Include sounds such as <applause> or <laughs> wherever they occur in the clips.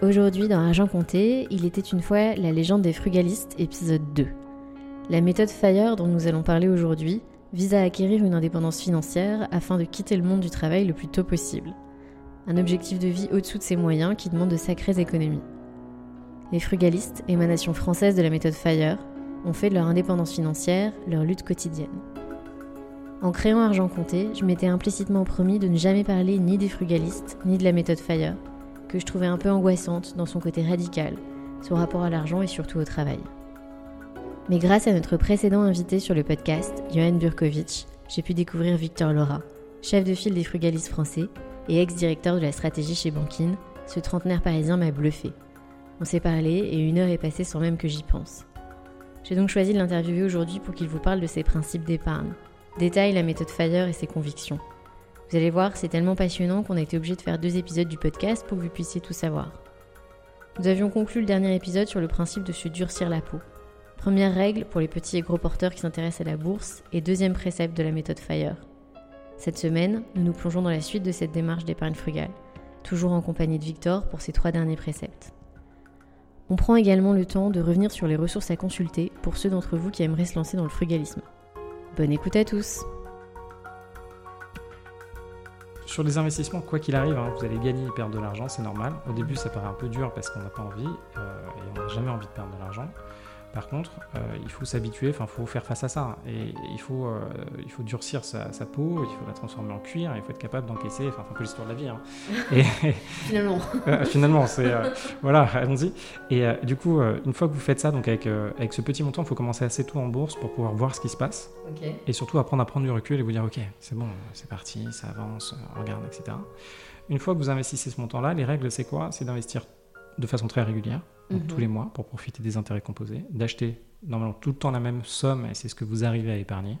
Aujourd'hui, dans Argent Compté, il était une fois la légende des frugalistes, épisode 2. La méthode FIRE dont nous allons parler aujourd'hui vise à acquérir une indépendance financière afin de quitter le monde du travail le plus tôt possible. Un objectif de vie au-dessous de ses moyens qui demande de sacrées économies. Les frugalistes, émanation française de la méthode FIRE, ont fait de leur indépendance financière leur lutte quotidienne. En créant Argent Compté, je m'étais implicitement promis de ne jamais parler ni des frugalistes ni de la méthode FIRE, que je trouvais un peu angoissante dans son côté radical, son rapport à l'argent et surtout au travail. Mais grâce à notre précédent invité sur le podcast, Johan Burkovic, j'ai pu découvrir Victor Laura, chef de file des frugalistes français et ex-directeur de la stratégie chez Bankin. Ce trentenaire parisien m'a bluffé. On s'est parlé et une heure est passée sans même que j'y pense. J'ai donc choisi de l'interviewer aujourd'hui pour qu'il vous parle de ses principes d'épargne, détaille la méthode FIRE et ses convictions. Vous allez voir, c'est tellement passionnant qu'on a été obligé de faire deux épisodes du podcast pour que vous puissiez tout savoir. Nous avions conclu le dernier épisode sur le principe de se durcir la peau. Première règle pour les petits et gros porteurs qui s'intéressent à la bourse et deuxième précepte de la méthode FIRE. Cette semaine, nous nous plongeons dans la suite de cette démarche d'épargne frugale, toujours en compagnie de Victor pour ces trois derniers préceptes. On prend également le temps de revenir sur les ressources à consulter pour ceux d'entre vous qui aimeraient se lancer dans le frugalisme. Bonne écoute à tous! Sur les investissements, quoi qu'il arrive, hein, vous allez gagner et perdre de l'argent, c'est normal. Au début, ça paraît un peu dur parce qu'on n'a pas envie euh, et on n'a jamais envie de perdre de l'argent. Par contre, euh, il faut s'habituer, enfin, il faut faire face à ça. Et il faut, euh, il faut durcir sa, peau, il faut la transformer en cuir, il faut être capable d'encaisser, enfin, un peu l'histoire de la vie. Hein. <laughs> Et finalement. <laughs> finalement, c'est. voilà, allons-y. Et du coup, une fois que vous faites ça, donc avec, avec ce petit montant, il faut commencer assez tôt en bourse pour pouvoir voir ce qui se passe. Et surtout apprendre à prendre du recul et vous dire, OK, c'est bon, c'est parti, ça avance, regarde, etc. Une fois que vous investissez ce montant-là, les règles, c'est quoi? C'est d'investir de façon très régulière, donc tous mhm. les mois, pour profiter des intérêts composés, d'acheter normalement tout le temps la même somme, et c'est ce que vous arrivez à épargner.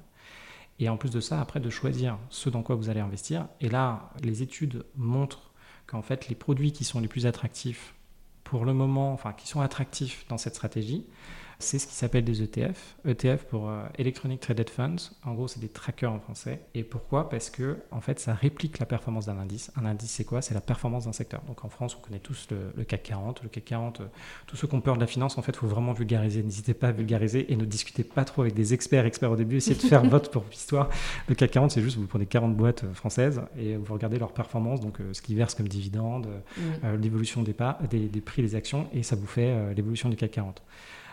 Et en plus de ça, après, de choisir ce dans quoi vous allez investir. Et là, les études montrent qu'en fait, les produits qui sont les plus attractifs pour le moment, enfin, qui sont attractifs dans cette stratégie, c'est ce qui s'appelle des ETF. ETF pour euh, Electronic Traded Funds. En gros, c'est des trackers en français. Et pourquoi? Parce que en fait, ça réplique la performance d'un indice. Un indice, c'est quoi? C'est la performance d'un secteur. Donc en France, on connaît tous le, CAC 40. Le CAC 40, euh, tous ceux qui ont peur de la finance, en fait, il faut vraiment vulgariser. N'hésitez pas à vulgariser et ne discutez pas trop avec des experts. Experts au début, essayez de faire <laughs> votre propre histoire. Le CAC 40, c'est juste vous prenez 40 boîtes euh, françaises et vous regardez leur performance, donc ce qu'ils versent comme dividendes, l'évolution des, des, des, prix des actions, et ça vous fait l'évolution du CAC 40.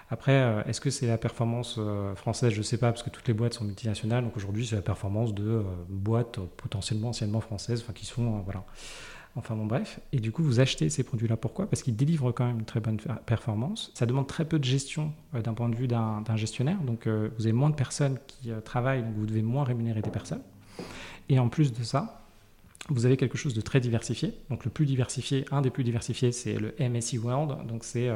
Après, euh, est-ce que c'est la performance euh, française? Je ne sais pas, parce que toutes les boîtes sont multinationales. Donc aujourd'hui, c'est la performance de euh, boîtes potentiellement anciennement françaises, enfin qui sont voilà. Enfin bon, bref. Et du coup, vous achetez ces produits-là. Pourquoi? Parce qu'ils délivrent quand même une très bonne performance. Ça demande très peu de gestion d'un point de vue d'un gestionnaire. Donc vous avez moins de personnes qui travaillent, donc vous devez moins rémunérer des personnes. Et en plus de ça, vous avez quelque chose de très diversifié. Donc le plus diversifié, un des plus diversifiés, c'est le MSI World. Donc c'est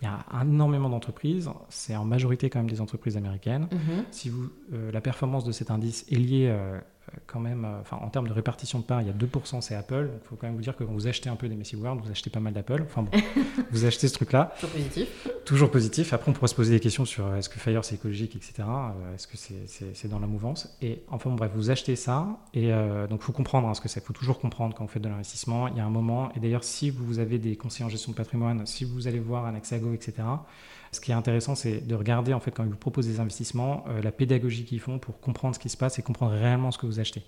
il y a énormément d'entreprises, c'est en majorité quand même des entreprises américaines. Mhm. Si vous, euh, la performance de cet indice est liée euh, quand même, enfin, en termes de répartition de part, il y a 2% c'est Apple. Donc, il faut quand même vous dire que quand vous achetez un peu des Messi World, vous achetez pas mal d'Apple. Enfin bon, <laughs> vous achetez ce truc-là. Toujours positif. Toujours positif. Après, on pourrait se poser des questions sur est-ce que Fire c'est écologique, etc. Est-ce que c'est dans la mouvance? Et enfin, bref, vous achetez ça. Et donc, il faut comprendre hein, ce que c'est. Il faut toujours comprendre quand vous faites de l'investissement. Il y a un moment. Et d'ailleurs, si vous avez des conseillers en gestion de patrimoine, si vous allez voir un Axago, etc., ce qui est intéressant, c'est de regarder, en fait, quand ils vous proposent des investissements, euh, la pédagogie qu'ils font pour comprendre ce qui se passe et comprendre réellement ce que vous achetez.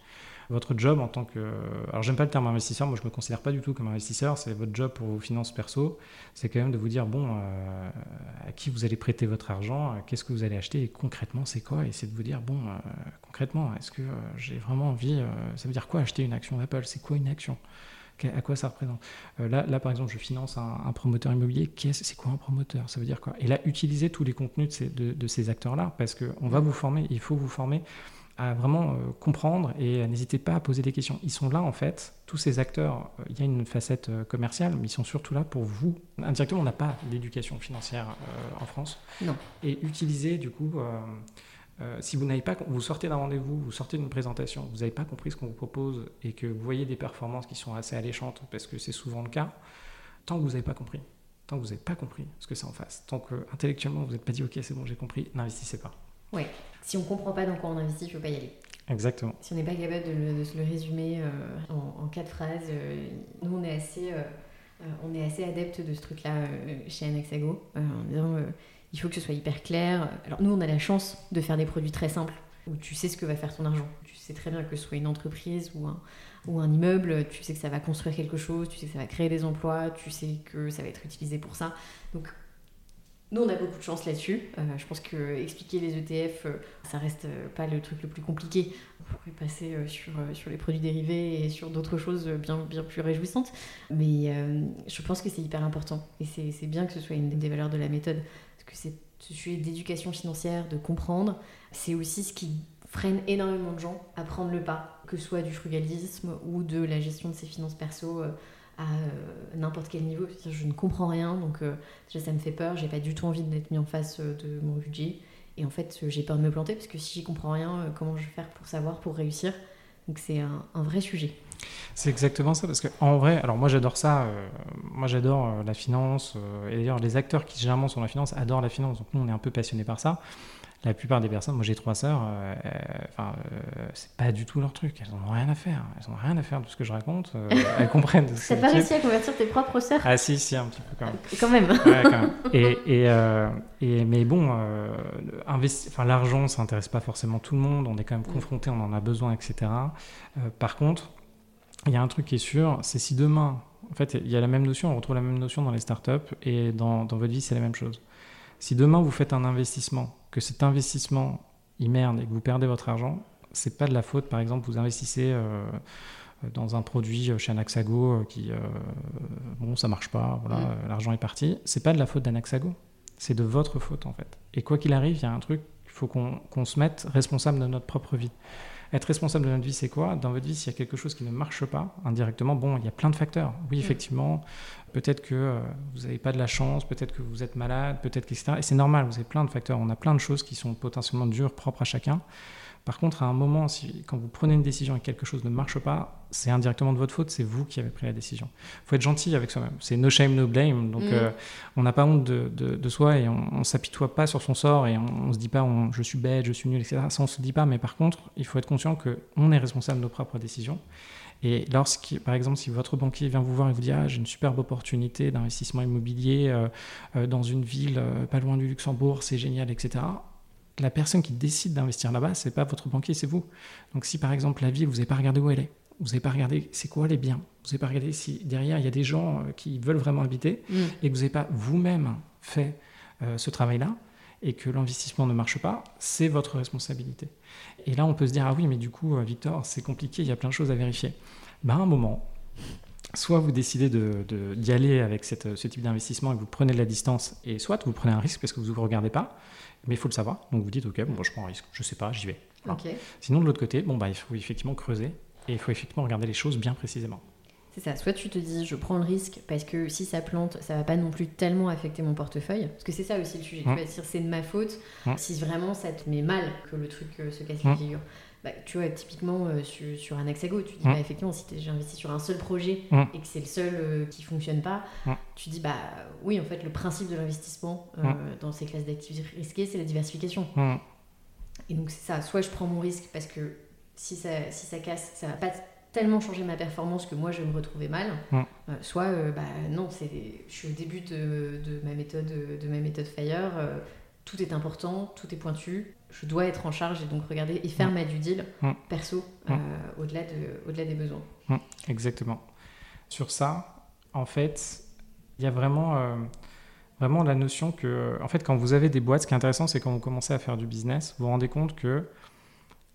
Votre job en tant que. Alors, j'aime pas le terme investisseur, moi je me considère pas du tout comme investisseur, c'est votre job pour vos finances perso, c'est quand même de vous dire, bon, euh, à qui vous allez prêter votre argent, qu'est-ce que vous allez acheter et concrètement c'est quoi? Et c'est de vous dire, bon, euh, concrètement, est-ce que j'ai vraiment envie. ça veut dire quoi acheter une action d'Apple? C'est quoi une action? À quoi ça représente euh, là, là, par exemple, je finance un, promoteur immobilier. C'est quoi un promoteur? Ça veut dire quoi? Et là, utilisez tous les contenus de ces, acteurs-là, parce qu'on va vous former, il faut vous former à vraiment euh, comprendre et n'hésitez pas à poser des questions. Ils sont là, en fait, tous ces acteurs, euh, il y a une facette commerciale, mais ils sont surtout là pour vous. Indirectement, on n'a pas d'éducation financière en France. Non. Et utiliser, du coup, euh, si vous n'avez pas, vous sortez d'un rendez-vous, vous sortez d'une présentation, vous n'avez pas compris ce qu'on vous propose et que vous voyez des performances qui sont assez alléchantes, parce que c'est souvent le cas, tant que vous n'avez pas compris, tant que vous n'avez pas compris ce que c'est en face, tant que intellectuellement vous n'êtes pas dit ok c'est bon j'ai compris, n'investissez pas. Oui, si on ne comprend pas dans quoi on investit, il ne faut pas y aller. Exactement. Si on n'est pas capable de, se le résumer euh, en, quatre phrases, euh, nous on est assez, on est assez adepte de ce truc-là chez Anaxago, en disant il faut que ce soit hyper clair. Alors nous, on a la chance de faire des produits très simples, où tu sais ce que va faire ton argent. Tu sais très bien que ce soit une entreprise ou un, ou un immeuble, tu sais que ça va construire quelque chose, tu sais que ça va créer des emplois, tu sais que ça va être utilisé pour ça. Donc nous, on a beaucoup de chance là-dessus. Euh, je pense que expliquer les ETF, euh, ça reste euh, pas le truc le plus compliqué. On pourrait passer sur, sur les produits dérivés et sur d'autres choses bien, bien plus réjouissantes. Mais je pense que c'est hyper important. Et c'est bien que ce soit une des valeurs de la méthode que c'est ce sujet d'éducation financière, de comprendre. C'est aussi ce qui freine énormément de gens à prendre le pas, que ce soit du frugalisme ou de la gestion de ses finances perso euh, à euh, n'importe quel niveau. Je ne comprends rien, donc euh, déjà ça me fait peur, j'ai pas du tout envie d'être mis en face de mon budget. Et en fait, j'ai peur de me planter parce que si j'y comprends rien, comment je vais faire pour savoir, pour réussir? Donc c'est un, un vrai sujet. C'est exactement ça, parce qu'en vrai, alors moi j'adore ça, euh, moi j'adore euh, la finance, euh, et d'ailleurs les acteurs qui généralement sont la finance adorent la finance, donc nous on est un peu passionnés par ça. La plupart des personnes, moi j'ai trois sœurs, enfin, c'est pas du tout leur truc, elles n'en ont rien à faire, elles n'ont rien à faire de ce que je raconte, <laughs> elles comprennent. T'as pas réussi à convertir tes propres sœurs? Ah si, si, un petit peu quand même. Quand même. Ouais, quand même. Et, et, et, mais bon, enfin, l'argent ça intéresse pas forcément tout le monde, on est quand même confronté, on en a besoin, etc. par contre, il y a un truc qui est sûr, c'est si demain, en fait, il y a la même notion, on retrouve la même notion dans les startups et dans, dans votre vie, c'est la même chose. Si demain vous faites un investissement, que cet investissement il merde et que vous perdez votre argent, c'est pas de la faute. Par exemple, vous investissez euh, dans un produit chez Anaxago euh, qui, euh, bon, ça marche pas, voilà, mm. l'argent est parti. C'est pas de la faute d'Anaxago, c'est de votre faute en fait. Et quoi qu'il arrive, il y a un truc, il faut qu'on se mette responsable de notre propre vie. Être responsable de notre vie, c'est quoi? Dans votre vie, s'il y a quelque chose qui ne marche pas indirectement, bon, il y a plein de facteurs. Oui, mm. effectivement, peut-être que euh, vous n'avez pas de la chance, peut-être que vous êtes malade, peut-être etc. Et c'est normal, vous avez plein de facteurs. On a plein de choses qui sont potentiellement dures, propres à chacun. Par contre, à un moment, si, quand vous prenez une décision et que quelque chose ne marche pas, c'est indirectement de votre faute, c'est vous qui avez pris la décision. Il faut être gentil avec soi-même. C'est no shame, no blame. Donc, mm. euh, on n'a pas honte de, de, soi et on ne s'apitoie pas sur son sort et on ne se dit pas je suis bête, je suis nul, etc. Ça, on ne se dit pas. Mais par contre, il faut être conscient qu'on est responsable de nos propres décisions. Et lorsque, par exemple, si votre banquier vient vous voir et vous dit ah, j'ai une superbe opportunité d'investissement immobilier euh, euh, dans une ville pas loin du Luxembourg, c'est génial, etc la personne qui décide d'investir là-bas, c'est pas votre banquier, c'est vous. Donc si par exemple la ville, vous n'avez pas regardé où elle est, vous n'avez pas regardé c'est quoi les biens, vous n'avez pas regardé si derrière il y a des gens euh, qui veulent vraiment habiter mm. et que vous n'avez pas vous-même fait euh, ce travail-là et que l'investissement ne marche pas, c'est votre responsabilité. Et là, on peut se dire ah oui, mais du coup, euh, Victor, c'est compliqué, il y a plein de choses à vérifier. Ben, à un moment, soit vous décidez d'y de, aller avec ce type d'investissement et vous prenez de la distance, et soit vous prenez un risque parce que vous ne vous regardez pas, mais il faut le savoir. Donc vous dites, ok, bon, je prends un risque, je sais pas, j'y vais. Sinon, de l'autre côté, bon, bah, il faut effectivement creuser et il faut effectivement regarder les choses bien précisément. C'est ça, soit tu te dis je prends le risque parce que si ça plante, ça va pas non plus tellement affecter mon portefeuille. Parce que c'est ça aussi le sujet. Tu mmh. vas dire c'est de ma faute. Mmh. Si vraiment ça te met mal que le truc euh, se casse la mmh. figure. Bah, tu vois, typiquement euh, sur, un Axago, tu dis, mmh. bah, effectivement, si j'ai investi sur un seul projet mmh. et que c'est le seul euh, qui fonctionne pas, mmh. tu dis, bah oui, en fait, le principe de l'investissement euh, dans ces classes d'actifs risqués, c'est la diversification. Et donc, c'est ça, soit je prends mon risque parce que si ça, si ça casse, ça va pas tellement changer ma performance que moi je vais me retrouver mal, soit bah non, c'est, je suis au début de, de, ma méthode de ma méthode Fire, tout est important, tout est pointu, je dois être en charge et donc regarder et faire ma due deal perso euh, au-delà de, au des besoins. Exactement. Sur ça, en fait, il y a vraiment, euh, vraiment la notion que, en fait, quand vous avez des boîtes, ce qui est intéressant, c'est quand vous commencez à faire du business, vous vous rendez compte que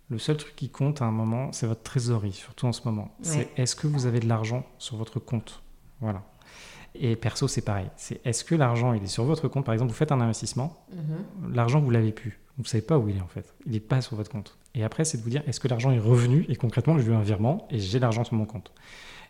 le seul truc qui compte à un moment, c'est votre trésorerie, surtout en ce moment. C'est est-ce que vous avez de l'argent sur votre compte? Voilà. Et perso, c'est pareil. C'est est-ce que l'argent, il est sur votre compte? Par exemple, vous faites un investissement, mhm. l'argent, vous l'avez plus. Vous ne savez pas où il est en fait. Il n'est pas sur votre compte. Et après, c'est de vous dire est-ce que l'argent est revenu Et concrètement, je lui ai un virement et j'ai l'argent sur mon compte?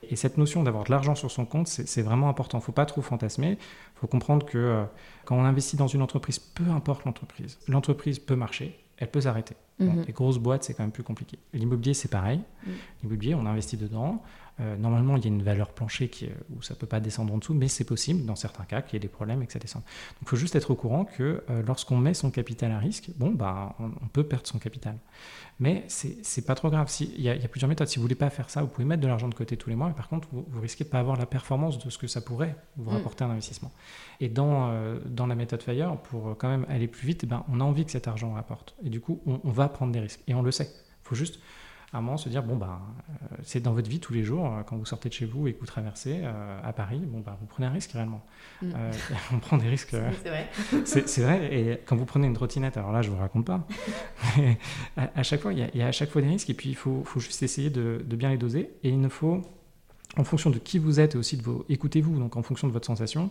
Et cette notion d'avoir de l'argent sur son compte, c'est vraiment important. Il ne faut pas trop fantasmer. Il faut comprendre que euh, quand on investit dans une entreprise, peu importe l'entreprise, l'entreprise peut marcher, elle peut s'arrêter. Mhm. les grosses boîtes, c'est quand même plus compliqué. L'immobilier, c'est pareil. Mhm. L'immobilier, on investit dedans. Euh, normalement, il y a une valeur plancher qui, euh, où ça ne peut pas descendre en dessous, mais c'est possible dans certains cas qu'il y ait des problèmes et que ça descende. Donc il faut juste être au courant que euh, lorsqu'on met son capital à risque, bon, bah, on, peut perdre son capital. Mais c'est pas trop grave. Il y, a plusieurs méthodes. Si vous voulez pas faire ça, vous pouvez mettre de l'argent de côté tous les mois, mais par contre, vous, risquez de pas avoir la performance de ce que ça pourrait vous mm. rapporter un investissement. Et dans, dans la méthode Fire, pour quand même aller plus vite, eh ben, on a envie que cet argent rapporte. Et du coup, on, on va prendre des risques. Et on le sait. Il faut juste se dire bon bah euh, c'est dans votre vie tous les jours euh, quand vous sortez de chez vous et que vous traversez euh, à Paris bon bah vous prenez un risque réellement mm. <laughs> on prend des risques <laughs> c'est vrai <laughs> c'est vrai et quand vous prenez une trottinette alors là je vous raconte pas mais à, chaque fois il y, a à chaque fois des risques et puis il faut, faut juste essayer de, de, bien les doser et il ne faut en fonction de qui vous êtes et aussi de vos écoutez-vous donc en fonction de votre sensation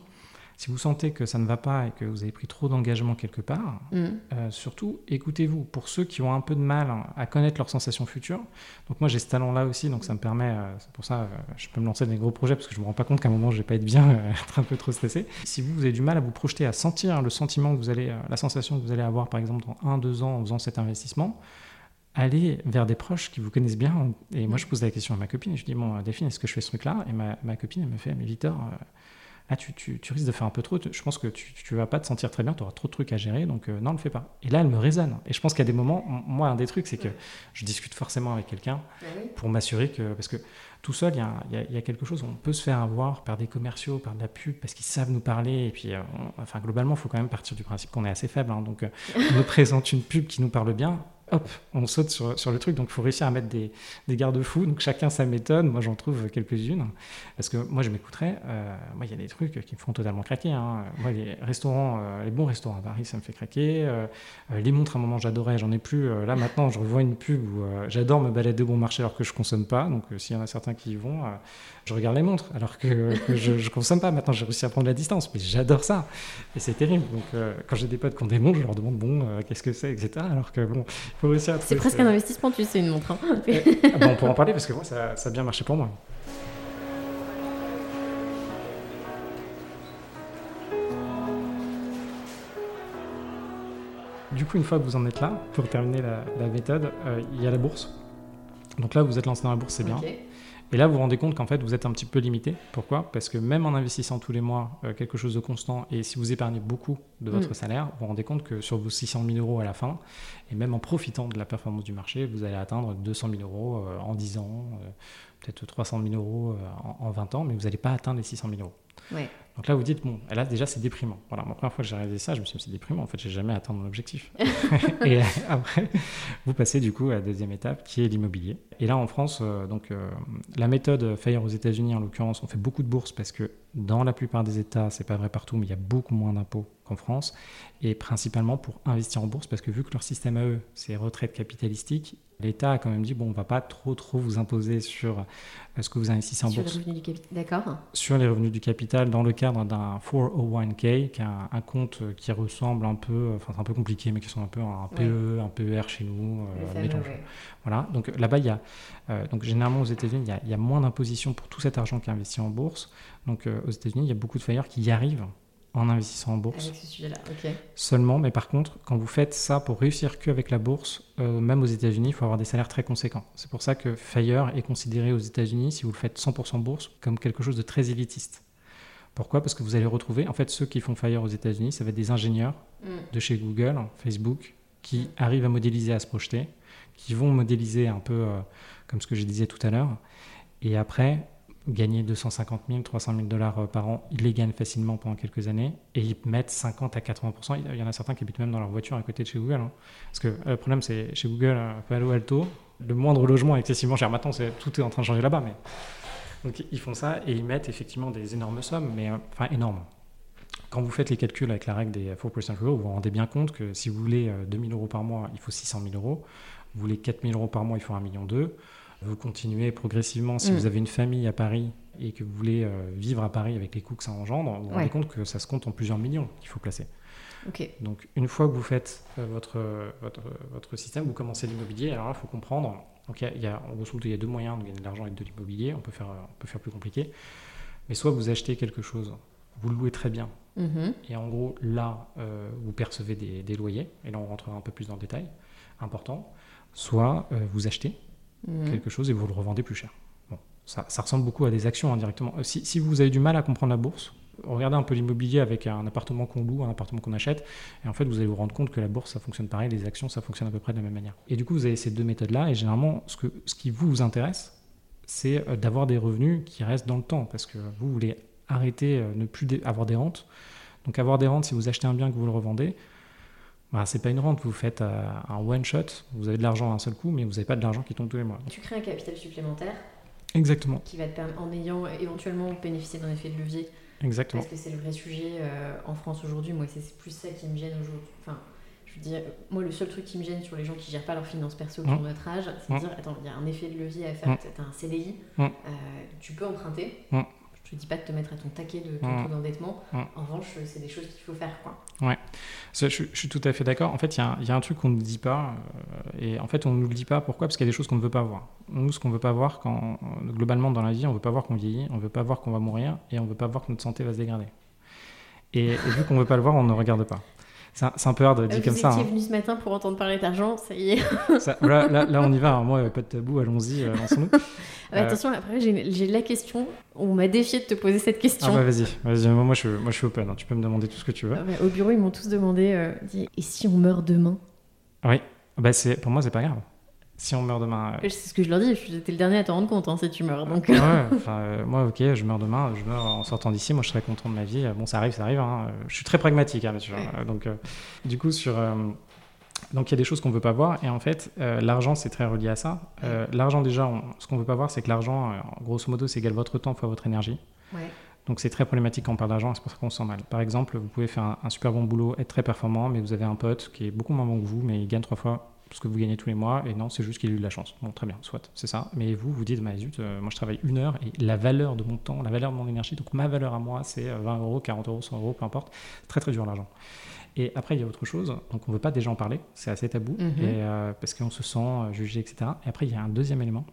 si vous sentez que ça ne va pas et que vous avez pris trop d'engagement quelque part, mm. euh, surtout écoutez-vous. Pour ceux qui ont un peu de mal à connaître leurs sensations futures, donc moi j'ai ce talent-là aussi, donc ça me permet, euh, c'est pour ça euh, je peux me lancer dans des gros projets parce que je me rends pas compte qu'à un moment je vais pas être bien, <laughs> être un peu trop stressé. Si vous, vous avez du mal à vous projeter, à sentir le sentiment que vous allez, la sensation que vous allez avoir par exemple dans un, deux ans en faisant cet investissement, allez vers des proches qui vous connaissent bien. Et moi, je pose la question à ma copine je dis Bon, Delphine, est-ce que je fais ce truc-là? Et ma, ma, copine, elle me fait Mais Victor, ah, tu, tu, tu, risques de faire un peu trop, je pense que tu ne vas pas te sentir très bien, tu auras trop de trucs à gérer, donc euh, non, ne le fais pas. Et là, elle me résonne. Et je pense a des moments, moi, un des trucs, c'est que je discute forcément avec quelqu'un ah pour m'assurer que, parce que tout seul, il y, a, y, a, quelque chose, on peut se faire avoir par des commerciaux, par de la pub, parce qu'ils savent nous parler, et puis, euh, enfin, globalement, il faut quand même partir du principe qu'on est assez faible, hein. donc euh, <laughs> on nous présente une pub qui nous parle bien, hop, on saute sur, le truc. Donc, il faut réussir à mettre des, garde-fous. Donc, chacun sa méthode. Moi, j'en trouve quelques-unes. Parce que moi, je m'écouterais. Euh, moi, il y a des trucs qui me font totalement craquer. Hein. Moi, les restaurants, euh, les bons restaurants à Paris, ça me fait craquer. Euh, les montres, à un moment, j'adorais. J'en ai plus. là, maintenant, je revois une pub où j'adore me balader au bon marché alors que je consomme pas. Donc, s'il y en a certains qui y vont, je regarde les montres alors que, je, consomme pas. Maintenant, j'ai réussi à prendre la distance. Mais j'adore ça. Et c'est terrible. Donc, quand j'ai des potes qui ont des montres, je leur demande, bon, qu'est-ce que c'est, etc. Alors que, bon, c'est presque un investissement, tu sais, une montre. Hein. <laughs> Ah bon, on peut en parler parce que moi, ça, ça a bien marché pour moi. Du coup, une fois que vous en êtes là, pour terminer la, méthode, euh, il y a la bourse. Donc là, vous êtes lancé dans la bourse, c'est bien. Et là, vous vous rendez compte qu'en fait, vous êtes un petit peu limité. Pourquoi? Parce que même en investissant tous les mois euh, quelque chose de constant, et si vous épargnez beaucoup de votre mm. salaire, vous vous rendez compte que sur vos 600 000 euros à la fin, et même en profitant de la performance du marché, vous allez atteindre 200 000 euros euh, en 10 ans, euh, peut-être 300 000 euros en, 20 ans, mais vous n'allez pas atteindre les 600 000 euros. Donc là, vous dites, bon, là déjà, c'est déprimant. Voilà, la première fois que j'ai réalisé ça, je me suis dit, c'est déprimant. En fait, j'ai jamais atteint mon objectif. <laughs> <laughs> et après, vous passez du coup à la deuxième étape, qui est l'immobilier. Et là, en France, euh, donc, euh, la méthode Fire aux États-Unis, en l'occurrence, on fait beaucoup de bourses parce que dans la plupart des États, c'est pas vrai partout, mais il y a beaucoup moins d'impôts qu'en France. Et principalement pour investir en bourse, parce que vu que leur système à eux, c'est retraite capitalistique, l'État a quand même dit bon, on va pas trop trop vous imposer sur euh, ce que vous investissez en bourse. Sur les revenus du capital, d'accord. Sur les revenus du capital, dans le cadre d'un 401k, qui est un, compte qui ressemble un peu, enfin c'est un peu compliqué, mais qui sont un peu un PE, un PER chez nous. Euh, voilà. Donc là-bas, il y a euh, donc généralement aux États-Unis, il, y a moins d'imposition pour tout cet argent qui est investi en bourse. Donc aux États-Unis, il y a beaucoup de fires qui y arrivent en investissant en bourse. Avec ce. Seulement, mais par contre, quand vous faites ça pour réussir que avec la bourse, euh, même aux États-Unis, il faut avoir des salaires très conséquents. C'est pour ça que Fire est considéré aux États-Unis, si vous le faites 100% bourse, comme quelque chose de très élitiste. Pourquoi? Parce que vous allez retrouver, en fait, ceux qui font Fire aux États-Unis, ça va être des ingénieurs mm. de chez Google, Facebook, qui mm. arrivent à modéliser, à se projeter, qui vont modéliser un peu euh, comme ce que je disais tout à l'heure. Et après, gagner 250 000, 300 000 dollars euh, par an, ils les gagnent facilement pendant quelques années et ils mettent 50 à 80 Il y en a certains qui habitent même dans leur voiture à côté de chez Google. Hein. Parce que euh, le problème, c'est chez Google, à Palo Alto, le moindre logement est excessivement cher. Maintenant, tout est en train de changer là-bas. Mais... Donc ils font ça et ils mettent effectivement des énormes sommes, mais euh, enfin énormes. Quand vous faites les calculs avec la règle des 4% rule, vous vous rendez bien compte que si vous voulez 2000 euros par mois, il faut 600 000 euros. Vous voulez 4000 euros par mois, il faut 1 million d'euros vous continuez progressivement, si mm. vous avez une famille à Paris et que vous voulez euh, vivre à Paris avec les coûts que ça engendre, vous vous rendez compte que ça se compte en plusieurs millions qu'il faut placer. Donc une fois que vous faites euh, votre, votre, votre, système, vous commencez l'immobilier, alors là, il faut comprendre, donc il y a, en gros, il y a deux moyens de gagner de l'argent avec de l'immobilier, on, peut faire, on peut faire plus compliqué, mais soit vous achetez quelque chose, vous le louez très bien, mm-hmm. et en gros là, euh, vous percevez des, des, loyers, et là on rentrera un peu plus dans le détail, important, soit vous achetez, Mhm. quelque chose et vous le revendez plus cher. Bon, ça, ressemble beaucoup à des actions indirectement. Euh, si, vous avez du mal à comprendre la bourse, regardez un peu l'immobilier avec un appartement qu'on loue, un appartement qu'on achète, et en fait vous allez vous rendre compte que la bourse ça fonctionne pareil, les actions ça fonctionne à peu près de la même manière. Et du coup vous avez ces deux méthodes-là, et généralement ce qui vous intéresse, c'est euh, d'avoir des revenus qui restent dans le temps, parce que vous voulez arrêter, euh, ne plus avoir des rentes. Donc avoir des rentes, si vous achetez un bien que vous le revendez, bah, c'est pas une rente, vous faites euh, un one shot, vous avez de l'argent à un seul coup, mais vous n'avez pas de l'argent qui tombe tous les mois. Tu crées un capital supplémentaire. Exactement. Qui va te permettre, en ayant éventuellement bénéficié d'un effet de levier. Exactement. Parce que c'est le vrai sujet euh, en France aujourd'hui. Moi, c'est plus ça qui me gêne aujourd'hui. Enfin, je veux dire, moi, le seul truc qui me gêne sur les gens qui gèrent pas leurs finances perso qui ont mmh. notre âge, c'est de mmh. dire attends, il y a un effet de levier à faire. Mmh. Tu as un CDI, euh, tu peux emprunter. Je te dis pas de te mettre à ton taquet de ton taux d'endettement. En revanche, c'est des choses qu'il faut faire. Quoi. Ouais, je, suis tout à fait d'accord. En fait, il y, y, a un truc qu'on ne dit pas. Euh, et en fait, on ne nous le dit pas. Pourquoi? Parce qu'il y a des choses qu'on ne veut pas voir. Nous, ce qu'on ne veut pas voir, quand, globalement dans la vie, on ne veut pas voir qu'on vieillit, on ne veut pas voir qu'on va mourir et on ne veut pas voir que notre santé va se dégrader. Et, et vu qu'on ne veut pas le voir, on ne regarde pas. C'est un, peu hard de dire comme ça. Vous étiez hein. venu ce matin pour entendre parler d'argent, ça y est. là, on y va. Hein. Moi, pas de tabou, allons-y, euh, lançons-nous. <laughs> Ah, euh, attention, après, j'ai la question. On m'a défié de te poser cette question. Ah bah vas-y, vas-y. Moi, je, moi, je suis open. Hein. Tu peux me demander tout ce que tu veux. Ah, au bureau, ils m'ont tous demandé euh, et si on meurt demain? Oui. Bah, pour moi, c'est pas grave si on meurt demain. Euh, c'est ce que je leur dis, j'étais le dernier à te rendre compte hein, si tu meurs. Donc... ouais, enfin, <laughs> euh, moi, ok, je meurs demain, je meurs en sortant d'ici, moi je serais content de ma vie. Bon, ça arrive, ça arrive. Hein. Je suis très pragmatique, hein, Donc, euh, du coup, sur. donc, il y a des choses qu'on ne veut pas voir, et en fait, l'argent, c'est très relié à ça. l'argent, déjà, ce qu'on ne veut pas voir, c'est que l'argent, grosso modo, c'est égal votre temps fois votre énergie. Ouais. Donc c'est très problématique quand on parle d'argent, c'est pour ça qu'on se sent mal. Par exemple, vous pouvez faire un, un, super bon boulot, être très performant, mais vous avez un pote qui est beaucoup moins bon que vous, mais il gagne trois fois ce que vous gagnez tous les mois, et non, c'est juste qu'il a eu de la chance. Bon, très bien, soit, c'est ça. Mais vous, vous dites, bah, zut, euh, moi je travaille une heure, et la valeur de mon temps, la valeur de mon énergie, donc ma valeur à moi, c'est 20 euh, euros, 40 euros, 100 euros, peu importe. Très très dur l'argent. Et après, il y a autre chose, donc on ne veut pas déjà en parler, c'est assez tabou, mhm. et, euh, parce qu'on se sent jugé, etc. Et après, il y a un deuxième élément.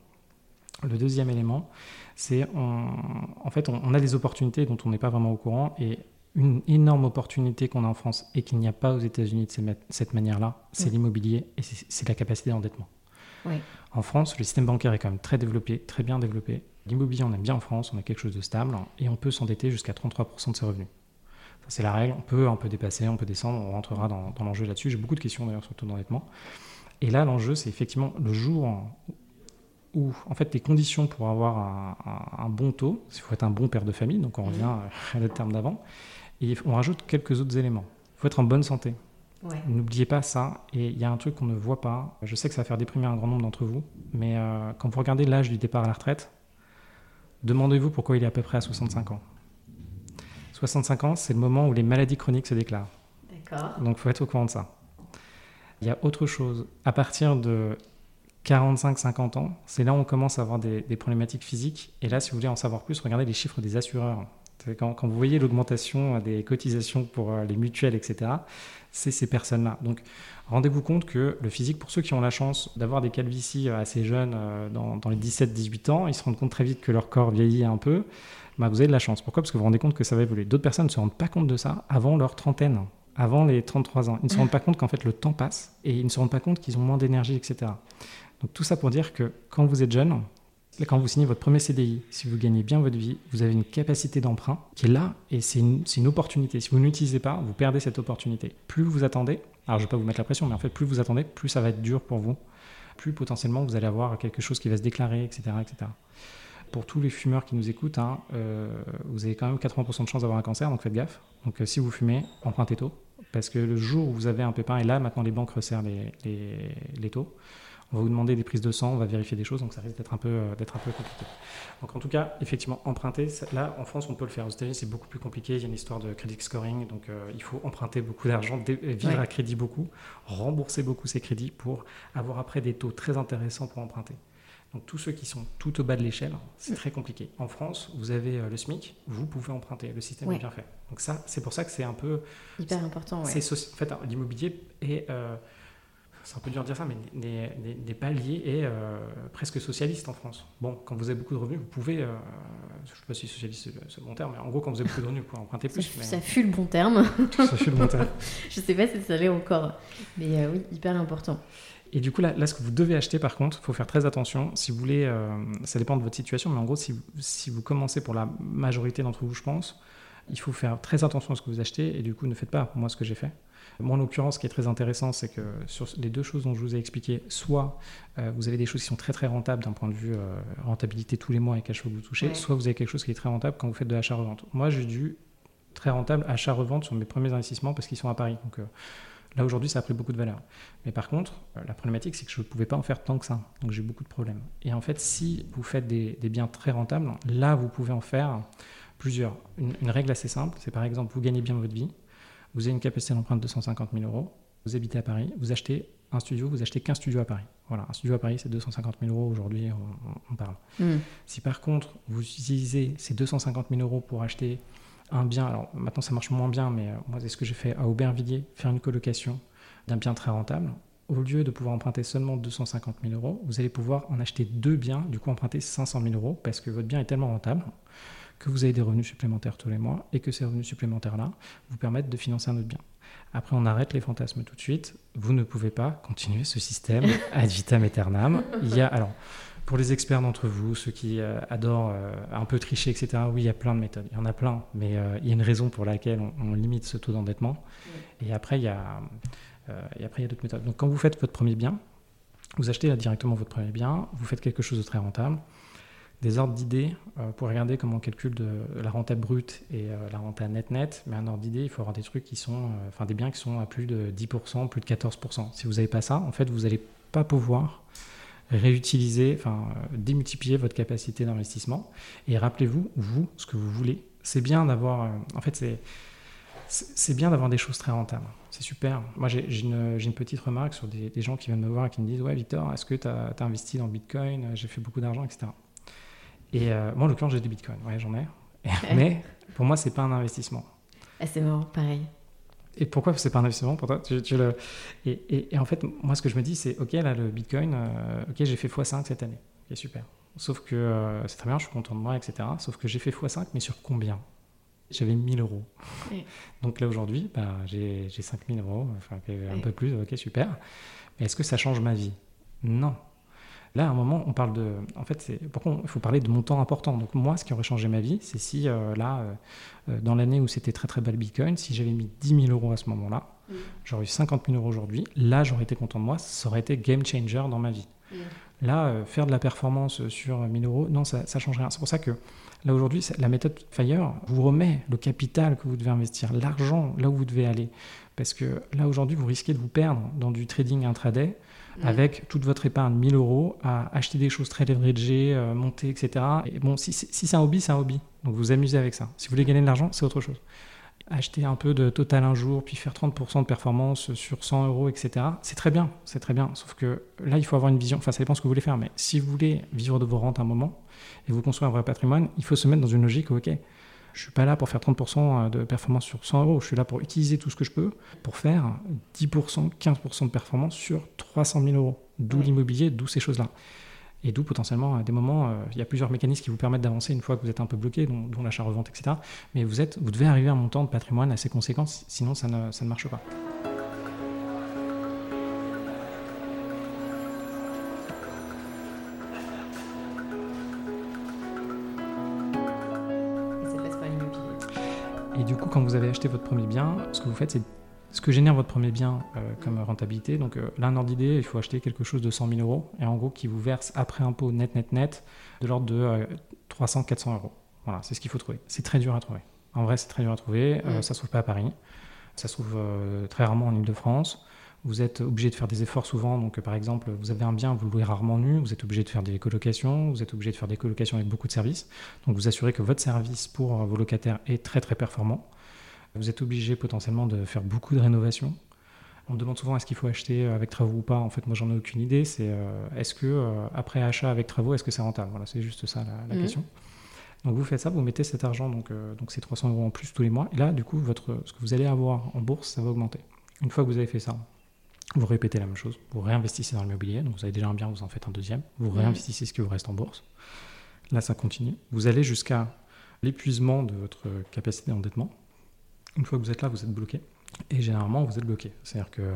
Le deuxième élément, c'est en fait, on, on, a des opportunités dont on n'est pas vraiment au courant, et une énorme opportunité qu'on a en France et qu'il n'y a pas aux États-Unis de cette manière-là, c'est l'immobilier et c'est la capacité d'endettement. En France, le système bancaire est quand même très développé, très bien développé. L'immobilier, on aime bien en France, on a quelque chose de stable et on peut s'endetter jusqu'à 33% de ses revenus. C'est la règle, on peut un peu dépasser, on peut descendre, on rentrera dans, l'enjeu là-dessus. J'ai beaucoup de questions d'ailleurs sur le taux d'endettement. Et là, l'enjeu, c'est effectivement le jour où en fait les conditions pour avoir un, bon taux, il faut être un bon père de famille, donc on revient à le terme d'avant, et on rajoute quelques autres éléments. Il faut être en bonne santé. N'oubliez pas ça. Et il y a un truc qu'on ne voit pas. Je sais que ça va faire déprimer un grand nombre d'entre vous, mais euh, quand vous regardez l'âge du départ à la retraite, demandez-vous pourquoi il est à peu près à 65 ans. 65 ans, c'est le moment où les maladies chroniques se déclarent. D'accord. Donc il faut être au courant de ça. Il y a autre chose. À partir de 45-50 ans, c'est là où on commence à avoir des, problématiques physiques. Et là, si vous voulez en savoir plus, regardez les chiffres des assureurs. Quand, vous voyez l'augmentation des cotisations pour euh, les mutuelles, etc., c'est ces personnes-là. Donc, rendez-vous compte que le physique, pour ceux qui ont la chance d'avoir des calvities euh, assez jeunes, euh, dans, les 17-18 ans, ils se rendent compte très vite que leur corps vieillit un peu. bah, vous avez de la chance. Pourquoi? Parce que vous vous rendez compte que ça va évoluer. D'autres personnes ne se rendent pas compte de ça avant leur trentaine, avant les 33 ans. Ils ne se rendent pas compte qu'en fait le temps passe et ils ne se rendent pas compte qu'ils ont moins d'énergie, etc. Donc tout ça pour dire que quand vous êtes jeune, quand vous signez votre premier CDI, si vous gagnez bien votre vie, vous avez une capacité d'emprunt qui est là et c'est une, une, opportunité. Si vous n'utilisez pas, vous perdez cette opportunité. Plus vous attendez, alors je ne vais pas vous mettre la pression, mais en fait, plus vous attendez, plus ça va être dur pour vous. Plus potentiellement vous allez avoir quelque chose qui va se déclarer, etc. etc. Pour tous les fumeurs qui nous écoutent, hein, euh, vous avez quand même 80% de chance d'avoir un cancer, donc faites gaffe. Donc euh, si vous fumez, empruntez tôt. Parce que le jour où vous avez un pépin, et là maintenant les banques resserrent les taux, on va vous demander des prises de sang, on va vérifier des choses, donc ça risque d'être un, peu, euh, d'être un peu compliqué. Donc en tout cas, effectivement, emprunter, là en France on peut le faire. Aux États-Unis c'est beaucoup plus compliqué, il y a une histoire de credit scoring, donc euh, il faut emprunter beaucoup d'argent, vivre à crédit beaucoup, rembourser beaucoup ses crédits pour avoir après des taux très intéressants pour emprunter. Donc tous ceux qui sont tout au bas de l'échelle, c'est très compliqué. En France, vous avez euh, le SMIC, vous pouvez emprunter, le système est bien fait. Donc ça, c'est pour ça que c'est un peu... Hyper important, ouais. En fait, l'immobilier est c'est un peu dur de dire ça, mais n'est pas lié et euh, presque socialiste en France. Bon, quand vous avez beaucoup de revenus, vous pouvez, euh, je ne sais pas si socialiste c'est le bon terme, mais en gros, quand vous avez beaucoup de revenus, vous pouvez emprunter plus. Ça, ça fut le bon terme. ça fut le bon terme. <laughs> je ne sais pas si ça l'est encore, mais euh, oui, hyper important. Et du coup, là, là, ce que vous devez acheter, par contre, il faut faire très attention. Si vous voulez, ça dépend de votre situation, mais en gros, si, si vous commencez pour la majorité d'entre vous, je pense, il faut faire très attention à ce que vous achetez et du coup, ne faites pas moi ce que j'ai fait. Moi, en l'occurrence, ce qui est très intéressant, c'est que sur les deux choses dont je vous ai expliqué, soit euh, vous avez des choses qui sont très très rentables d'un point de vue euh, rentabilité tous les mois et cash flow que vous touchez, soit vous avez quelque chose qui est très rentable quand vous faites de l'achat-revente. Moi, j'ai dû très rentable achat-revente sur mes premiers investissements parce qu'ils sont à Paris. Donc euh, là, aujourd'hui, ça a pris beaucoup de valeur. Mais par contre, la problématique, c'est que je ne pouvais pas en faire tant que ça. Donc j'ai beaucoup de problèmes. Et en fait, si vous faites des, biens très rentables, là, vous pouvez en faire plusieurs. Une, une règle assez simple, c'est par exemple, vous gagnez bien votre vie vous avez une capacité d'empreinte de 250 000 euros, vous habitez à Paris, vous achetez un studio, vous achetez qu'un studio à Paris. Voilà, un studio à Paris, c'est 250 000 euros aujourd'hui, on, parle. Hmm. Si par contre, vous utilisez ces 250 000 euros pour acheter un bien, alors maintenant ça marche moins bien, mais euh, moi c'est ce que j'ai fait à Aubervilliers, faire une colocation d'un bien très rentable. Au lieu de pouvoir emprunter seulement 250 000 euros, vous allez pouvoir en acheter deux biens, du coup emprunter 500 000 euros, parce que votre bien est tellement rentable que vous avez des revenus supplémentaires tous les mois et que ces revenus supplémentaires-là vous permettent de financer un autre bien. Après, on arrête les fantasmes tout de suite. Vous ne pouvez pas continuer ce système <laughs> ad vitam aeternam. Il y a, alors, pour les experts d'entre vous, ceux qui euh, adorent euh, un peu tricher, etc., oui, il y a plein de méthodes. Il y en a plein, mais euh, il y a une raison pour laquelle on, limite ce taux d'endettement. Et après, il y a, et après, il y a d'autres méthodes. Donc, quand vous faites votre premier bien, vous achetez directement votre premier bien, vous faites quelque chose de très rentable des ordres d'idées euh, pour regarder comment on calcule la renta brute et euh, la renta net-net. Mais un ordre d'idée, il faut avoir des trucs qui sont, euh, enfin des biens qui sont à plus de 10%, plus de 14%. Si vous n'avez pas ça, en fait, vous n'allez pas pouvoir réutiliser, enfin démultiplier votre capacité d'investissement. Et rappelez-vous, vous, ce que vous voulez. C'est bien d'avoir, en fait, c'est bien d'avoir des choses très rentables. C'est super. Moi, j'ai une, petite remarque sur des, gens qui viennent me voir et qui me disent Ouais, Victor, est-ce que tu as, investi dans Bitcoin? J'ai fait beaucoup d'argent, etc. Et euh, moi, en l'occurrence, j'ai des bitcoins. Ouais, j'en ai. <laughs> Mais pour moi, c'est pas un investissement. Ah, c'est marrant, pareil. Et pourquoi c'est pas un investissement pour toi? Tu, le... et, et, en fait, moi, ce que je me dis, c'est OK, là, le bitcoin, euh, OK, j'ai fait x5 cette année. OK, super. Sauf que euh, c'est très bien, je suis content de moi, etc. Sauf que j'ai fait x5, mais sur combien? J'avais 1000 euros. Donc là, aujourd'hui, bah, j'ai 5000 euros, enfin, un peu plus, OK, super. Mais est-ce que ça change ma vie? Non. Là, à un moment, on parle de. En fait, c'est pourquoi il faut parler de montants importants. Donc, moi, ce qui aurait changé ma vie, c'est si, euh, là, euh, euh, dans l'année où c'était très très bas le Bitcoin, si j'avais mis 10 000 euros à ce moment-là, mm. j'aurais eu 50 000 euros aujourd'hui. Là, j'aurais été content de moi. Ça aurait été game changer dans ma vie. Mm. Là, faire de la performance sur 1000 euros, non, ça ne change rien. C'est pour ça que là, aujourd'hui, la méthode Fire vous remet le capital que vous devez investir, l'argent là où vous devez aller. Parce que là, aujourd'hui, vous risquez de vous perdre dans du trading intraday avec toute votre épargne, 1000 euros, à acheter des choses très leveragées, euh, monter, etc. Et bon, si, si c'est un hobby, c'est un hobby. Donc vous amusez avec ça. Si vous voulez gagner de l'argent, c'est autre chose. Acheter un peu de total un jour, puis faire 30% de performance sur 100 euros, etc. C'est très bien, c'est très bien. Sauf que là, il faut avoir une vision. Enfin, ça dépend ce que vous voulez faire. Mais si vous voulez vivre de vos rentes un moment et vous construire un vrai patrimoine, il faut se mettre dans une logique, ok, je ne suis pas là pour faire 30% euh, de performance sur 100 euros. Je suis là pour utiliser tout ce que je peux pour faire 10%, 15% de performance sur 300 000 euros. D'où l'immobilier, d'où ces choses-là. Et d'où potentiellement, à des moments, euh, il y a plusieurs mécanismes qui vous permettent d'avancer une fois que vous êtes un peu bloqué, dont, l'achat-revente, etc. Mais vous, êtes, vous devez arriver à un montant de patrimoine assez conséquent, sinon ça ne, ça ne marche pas. Du coup, quand vous avez acheté votre premier bien, ce que vous faites, c'est ce que génère votre premier bien euh, comme rentabilité. Donc euh, là, un ordre d'idée, il faut acheter quelque chose de 100 000 euros et en gros qui vous verse après impôt net, net, net de l'ordre de 300-400 euh, euros. Voilà, c'est ce qu'il faut trouver. C'est très dur à trouver. En vrai, c'est très dur à trouver. Ça ne se trouve pas à Paris. Ça se trouve très rarement en Ile-de-France. Vous êtes obligé de faire des efforts souvent. Donc, par exemple, vous avez un bien, vous le louez rarement nu. Vous êtes obligé de faire des colocations. Vous êtes obligé de faire des colocations avec beaucoup de services. Donc, vous assurez que votre service pour vos locataires est très, très performant. Vous êtes obligé potentiellement de faire beaucoup de rénovations. On me demande souvent est-ce qu'il faut acheter avec travaux ou pas? En fait, moi, j'en ai aucune idée. C'est euh, est-ce que euh, après achat avec travaux, est-ce que c'est rentable? Voilà, c'est juste ça la, mhm. question. Donc vous faites ça, vous mettez cet argent, donc euh, donc c'est 300 euros en plus tous les mois. Et là, du coup, votre ce que vous allez avoir en bourse, ça va augmenter. Une fois que vous avez fait ça, vous répétez la même chose. Vous réinvestissez dans l'immobilier. Donc vous avez déjà un bien, vous en faites un deuxième. Vous mhm. réinvestissez ce qui vous reste en bourse. Là, ça continue. Vous allez jusqu'à l'épuisement de votre capacité d'endettement. Une fois que vous êtes là, vous êtes bloqué. Et généralement, vous êtes bloqué. C'est-à-dire que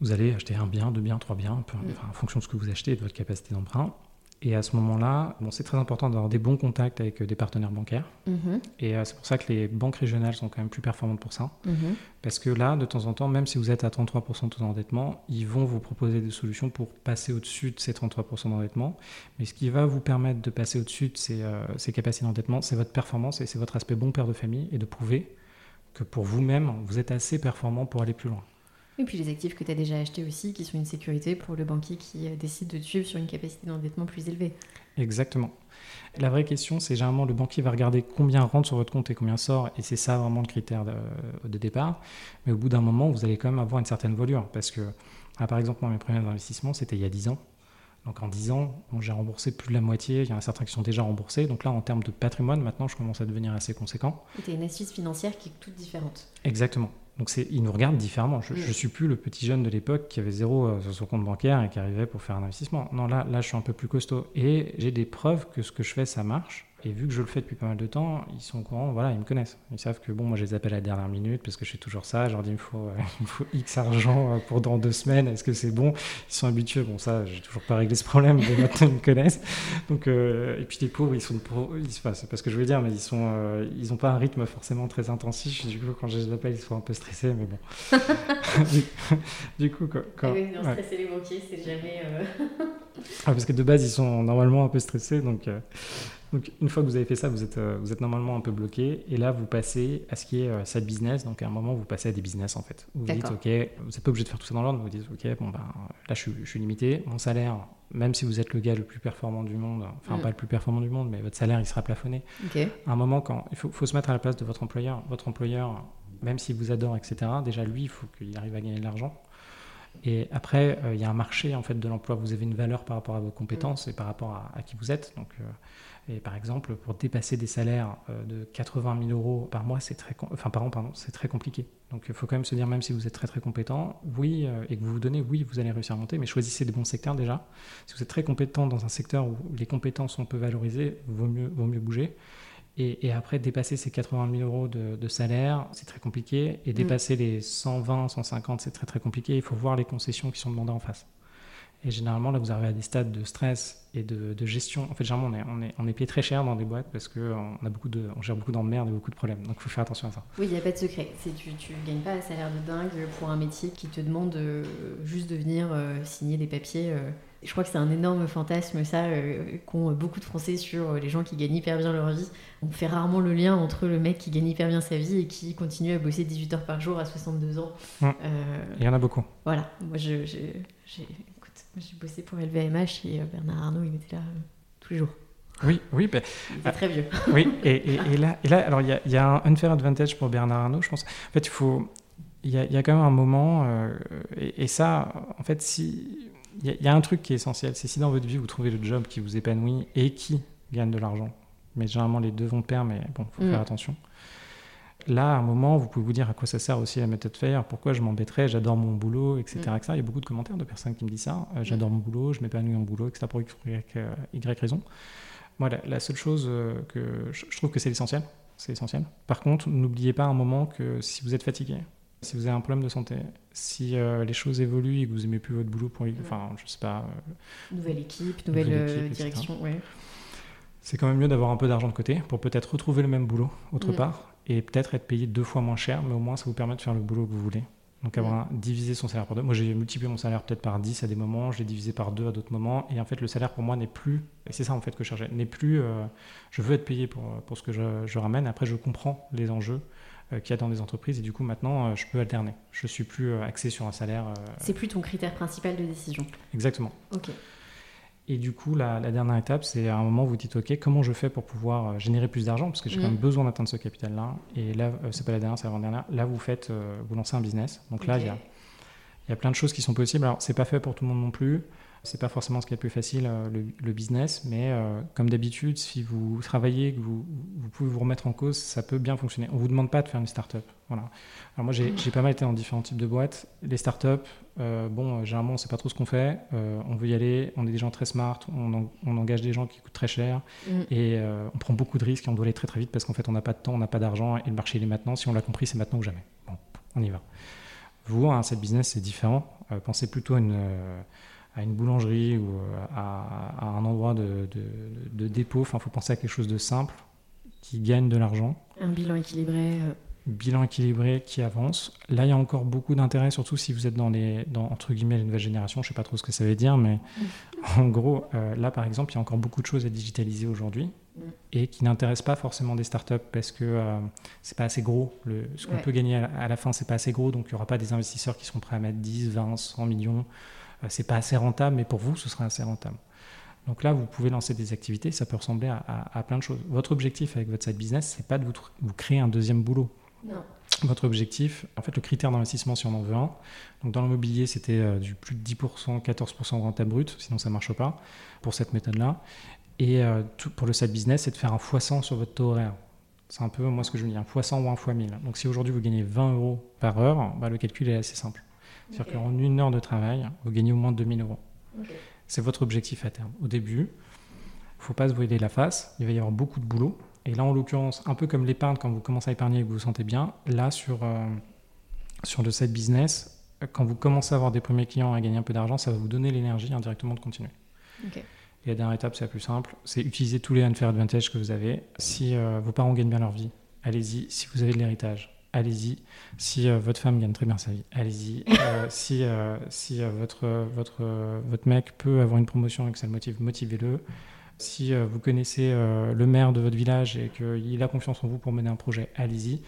vous allez acheter un bien, deux biens, trois biens, mm. en fonction de ce que vous achetez et de votre capacité d'emprunt. Et à ce moment-là, bon, c'est très important d'avoir des bons contacts avec euh, des partenaires bancaires. Mm-hmm. Et euh, c'est pour ça que les banques régionales sont quand même plus performantes pour ça. Mm-hmm. Parce que là, de temps en temps, même si vous êtes à 33% de taux d'endettement, ils vont vous proposer des solutions pour passer au-dessus de ces 33% d'endettement. Mais ce qui va vous permettre de passer au-dessus de ces, euh, ces capacités d'endettement, c'est votre performance et c'est votre aspect bon père de famille et de prouver que pour vous-même, vous êtes assez performant pour aller plus loin. Et puis les actifs que tu as déjà achetés aussi, qui sont une sécurité pour le banquier qui euh, décide de te suivre sur une capacité d'endettement plus élevée. Exactement. La vraie question, c'est généralement le banquier va regarder combien rentre sur votre compte et combien sort, et c'est ça vraiment le critère de, départ. Mais au bout d'un moment, vous allez quand même avoir une certaine volure, parce que, ah, par exemple, moi, mes premiers investissements, c'était il y a 10 ans. Donc en 10 ans, j'ai remboursé plus de la moitié, il y en a certains qui sont déjà remboursés. Donc là, en termes de patrimoine, maintenant, je commence à devenir assez conséquent. Et tu as une astuce financière qui est toute différente. Exactement. Donc ils nous regardent différemment. Je ne suis plus le petit jeune de l'époque qui avait zéro euh, sur son compte bancaire et qui arrivait pour faire un investissement. Non, là, là, je suis un peu plus costaud. Et j'ai des preuves que ce que je fais, ça marche. Et vu que je le fais depuis pas mal de temps, ils sont au courant, voilà, ils me connaissent. Ils savent que bon, moi je les appelle à la dernière minute parce que je fais toujours ça. Je leur dis il me faut, euh, <laughs> il faut X argent euh, pour dans deux semaines, est-ce que c'est bon? Ils sont habitués, bon, ça, j'ai toujours pas réglé ce problème, mais maintenant ils me connaissent. Donc, euh, et puis les pauvres, ils sont ils, enfin, c'est pas ce que je veux dire, mais ils sont, ils ont pas un rythme forcément très intensif. Du coup, quand je les appelle, ils sont un peu stressés, mais bon. <laughs> du, coup, quand. quand oui, non, stresser les banquiers, c'est jamais. <laughs> ah, parce que de base, ils sont normalement un peu stressés, donc. Donc, une fois que vous avez fait ça, vous êtes, euh, vous êtes normalement un peu bloqué. Et là, vous passez à ce qui est euh, business. Donc, à un moment, vous passez à des business, en fait. Vous dites, OK, vous n'êtes pas obligé de faire tout ça dans l'ordre. Vous dites, OK, bon, ben, là, je suis, limité. Mon salaire, même si vous êtes le gars le plus performant du monde, enfin, mm. pas le plus performant du monde, mais votre salaire, il sera plafonné. À un moment, quand il faut, faut, se mettre à la place de votre employeur. Votre employeur, même s'il vous adore, etc., déjà, lui, il faut qu'il arrive à gagner de l'argent. Et après, euh, il y a un marché en fait de l'emploi. Vous avez une valeur par rapport à vos compétences mm. et par rapport à, qui vous êtes. Donc, et par exemple, pour dépasser des salaires euh, de 80 000 euros par mois, c'est très, enfin par an, pardon, c'est très compliqué. Donc il faut quand même se dire, même si vous êtes très très compétent, oui, euh, et que vous vous donnez, oui, vous allez réussir à monter, mais choisissez des bons secteurs déjà. Si vous êtes très compétent dans un secteur où les compétences sont peu valorisées, vaut mieux, vaut mieux bouger. Et, après, dépasser ces 80 000 euros de, salaire, c'est très compliqué. Et mm. dépasser les 120, 150, c'est très très compliqué. Il faut voir les concessions qui sont demandées en face. Et généralement, là, vous arrivez à des stades de stress et de, gestion. En fait, généralement, on est, on, est, on est payé très cher dans des boîtes parce qu'on a beaucoup de, on gère beaucoup d'emmerdes et beaucoup de problèmes. Donc, il faut faire attention à ça. Oui, il n'y a pas de secret. Tu ne gagnes pas un salaire de dingue pour un métier qui te demande euh, juste de venir euh, signer des papiers. Euh. Je crois que c'est un énorme fantasme, ça, qu'ont beaucoup de Français sur les gens qui gagnent hyper bien leur vie. On fait rarement le lien entre le mec qui gagne hyper bien sa vie et qui continue à bosser 18 heures par jour à 62 ans. Il y en a beaucoup. Voilà. Moi, j'ai j'ai bossé pour LVMH et euh, Bernard Arnault, il était là euh, tous les jours. Oui, oui. Ben, était très vieux. <laughs> Oui, et, et, là, et là, alors il y, y, a un unfair advantage pour Bernard Arnault, je pense. En fait, il faut. Il y, a, y a quand même un moment, euh, et, ça, en fait, si. Il y, a un truc qui est essentiel, c'est si dans votre vie vous trouvez le job qui vous épanouit et qui gagne de l'argent. Mais généralement les deux vont de pair, mais bon, il faut faire mm. attention. Là, à un moment, vous pouvez vous dire à quoi ça sert aussi la méthode FAIR, pourquoi je m'embêterais, j'adore mon boulot, etc., mm. Il y a beaucoup de commentaires de personnes qui me disent ça. Euh, j'adore mon boulot, je m'épanouis en boulot, etc. pour y, y, raison. Moi, la, seule chose euh, que je, trouve que c'est l'essentiel, c'est essentiel. Par contre, n'oubliez pas un moment que si vous êtes fatigué, si vous avez un problème de santé, si euh, les choses évoluent et que vous aimez plus votre boulot pour, enfin, je sais pas. nouvelle équipe, nouvelle, direction, ouais. C'est quand même mieux d'avoir un peu d'argent de côté pour peut-être retrouver le même boulot autre part et peut-être être payé deux fois moins cher, mais au moins ça vous permet de faire le boulot que vous voulez. Donc avoir divisé son salaire par deux. Moi j'ai multiplié mon salaire peut-être par 10 à des moments, je l'ai divisé par deux à d'autres moments. Et en fait le salaire pour moi n'est plus, et c'est ça en fait que je cherchais, n'est plus euh, je veux être payé pour, pour ce que je, je ramène. Après je comprends les enjeux euh, qu'il y a dans des entreprises et du coup maintenant euh, je peux alterner. Je suis plus axé sur un salaire. C'est plus ton critère principal de décision. Exactement. Ok. Et du coup, la, dernière étape, c'est à un moment où vous dites OK, comment je fais pour pouvoir euh, générer plus d'argent? Parce que j'ai quand même mm. besoin d'atteindre ce capital-là. Et là, euh, c'est pas la dernière, c'est l'avant-dernière. Là, vous faites, euh, vous lancez un business. Donc là, il y a, y a, plein de choses qui sont possibles. Alors, c'est pas fait pour tout le monde non plus. C'est pas forcément ce qui est le plus facile, euh, le, business, mais euh, comme d'habitude, si vous travaillez, que vous, vous, pouvez vous remettre en cause, ça peut bien fonctionner. On vous demande pas de faire une start-up. Voilà. Alors moi, j'ai pas mal été dans différents types de boîtes. Les start-up, euh, bon, généralement, on sait pas trop ce qu'on fait. on veut y aller. On est des gens très smart. On, on engage des gens qui coûtent très cher mm. et on prend beaucoup de risques et on doit aller très très vite parce qu'en fait, on n'a pas de temps, on n'a pas d'argent et le marché il est maintenant. Si on l'a compris, c'est maintenant ou jamais. Bon, on y va. Vous, hein, cette business, c'est différent. pensez plutôt à une à une boulangerie ou euh, à, un endroit de, dépôt. Enfin, il faut penser à quelque chose de simple qui gagne de l'argent. Un bilan équilibré. Euh. Bilan équilibré qui avance. Là, il y a encore beaucoup d'intérêt, surtout si vous êtes dans les, dans, entre guillemets, les nouvelles générations. Je ne sais pas trop ce que ça veut dire, mais mm. en gros, euh, là, par exemple, il y a encore beaucoup de choses à digitaliser aujourd'hui mm. et qui n'intéressent pas forcément des startups parce que ce c'est pas assez gros. Le, ce qu'on peut gagner à la, à la fin, c'est pas assez gros, donc il n'y aura pas des investisseurs qui seront prêts à mettre 10, 20, 100 millions euh, c'est pas assez rentable, mais pour vous, ce sera assez rentable. Donc là, vous pouvez lancer des activités, ça peut ressembler à, plein de choses. Votre objectif avec votre side business, c'est pas de vous, vous, créer un deuxième boulot. Non. Votre objectif, en fait, le critère d'investissement, si on en veut un, donc dans l'immobilier, c'était euh, du plus de 10%, 14% de rentable brut, sinon ça ne marche pas pour cette méthode-là. Et euh, pour le side business, c'est de faire un x100 sur votre taux horaire. C'est un peu, moi, ce que je veux dire, un x100 ou un x1000. Donc si aujourd'hui vous gagnez 20 euros par heure, bah, le calcul est assez simple. C'est-à-dire qu'en une heure de travail, vous gagnez au moins 2000 euros. C'est votre objectif à terme. Au début, il ne faut pas se voiler la face, il va y avoir beaucoup de boulot. Et là, en l'occurrence, un peu comme l'épargne, quand vous commencez à épargner et que vous vous sentez bien, là, sur, euh, sur le site business, quand vous commencez à avoir des premiers clients et à gagner un peu d'argent, ça va vous donner l'énergie indirectement de continuer. Et la dernière étape, c'est la plus simple, c'est utiliser tous les unfair advantages que vous avez. Si euh, vos parents gagnent bien leur vie, allez-y. Si vous avez de l'héritage, allez-y. Si euh, votre femme gagne très bien sa vie, allez-y. Euh, <laughs> si euh, si votre, votre, votre mec peut avoir une promotion et que ça le motive, motivez-le. Si vous connaissez le maire de votre village et qu'il a confiance en vous pour mener un projet, allez-y.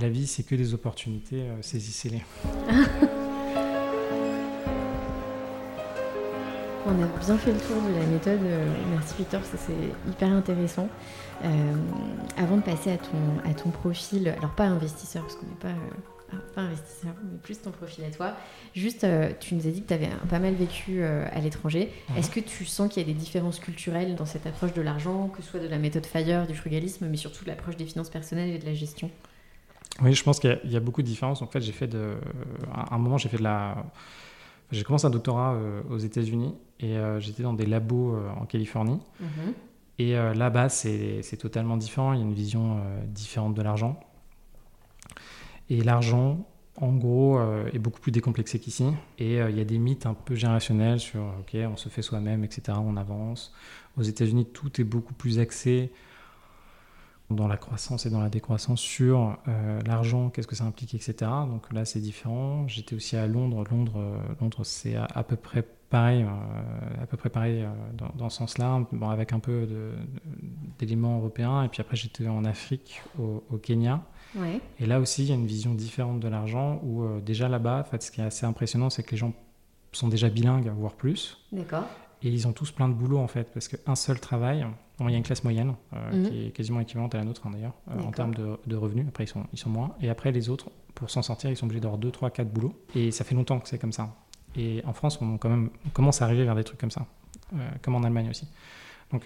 La vie, c'est que des opportunités, saisissez-les. <laughs> On a bien fait le tour de la méthode. Merci Victor, c'est hyper intéressant. Euh, avant de passer à ton, à ton profil, alors pas investisseur, parce qu'on n'est pas, euh, pas investisseur, mais plus ton profil à toi, juste, euh, tu nous as dit que tu avais pas mal vécu à l'étranger. Est-ce que tu sens qu'il y a des différences culturelles dans cette approche de l'argent, que ce soit de la méthode FIRE, du frugalisme, mais surtout de l'approche des finances personnelles et de la gestion? Oui, je pense qu'il y, a beaucoup de différences. En fait, j'ai fait de. À un moment, j'ai fait de la. J'ai commencé un doctorat aux États-Unis et j'étais dans des labos en Californie. Mm-hmm. Et euh, là-bas, c'est totalement différent. Il y a une vision euh, différente de l'argent. Et l'argent, en gros, euh, est beaucoup plus décomplexé qu'ici. Et il y a des mythes un peu générationnels sur OK, on se fait soi-même, etc. On avance. Aux États-Unis, tout est beaucoup plus axé dans la croissance et dans la décroissance sur l'argent, qu'est-ce que ça implique, etc. Donc là, c'est différent. J'étais aussi à Londres. Londres, Londres c'est à, peu près pareil, euh, à peu près pareil euh, dans, ce sens-là, bon, avec un peu d'éléments européens. Et puis après, j'étais en Afrique, au, Kenya. Et là aussi, il y a une vision différente de l'argent où euh, déjà là-bas, en fait, ce qui est assez impressionnant, c'est que les gens sont déjà bilingues, voire plus. D'accord. Et ils ont tous plein de boulot en fait, parce qu'un seul travail, il y a une classe moyenne mhm. qui est quasiment équivalente à la nôtre hein, d'ailleurs, en termes de, de, revenus. Après, ils sont, ils sont moins. Et après, les autres, pour s'en sortir, ils sont obligés d'avoir 2, 3, 4 boulots. Et ça fait longtemps que c'est comme ça. Et en France, on, quand même, commence à arriver vers des trucs comme ça, euh, comme en Allemagne aussi. Donc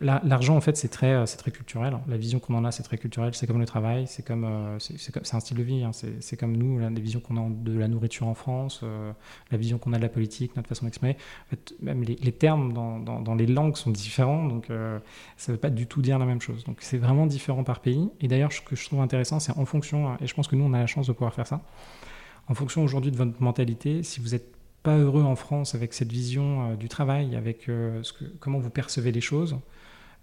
l'argent, en fait, c'est très, c'est très culturel. La vision qu'on en a, c'est très culturel. C'est comme le travail, c'est comme, c'est un style de vie. Hein. C'est comme nous, la, vision qu'on a de la nourriture en France, la vision qu'on a de la politique, notre façon d'exprimer. Même les, termes dans, les langues sont différents, donc ça ne veut pas du tout dire la même chose. Donc c'est vraiment différent par pays. Et d'ailleurs, ce que je trouve intéressant, c'est en fonction, et je pense que nous, on a la chance de pouvoir faire ça, en fonction aujourd'hui de votre mentalité, si vous n'êtes pas heureux en France avec cette vision euh, du travail, avec euh, ce que, comment vous percevez les choses,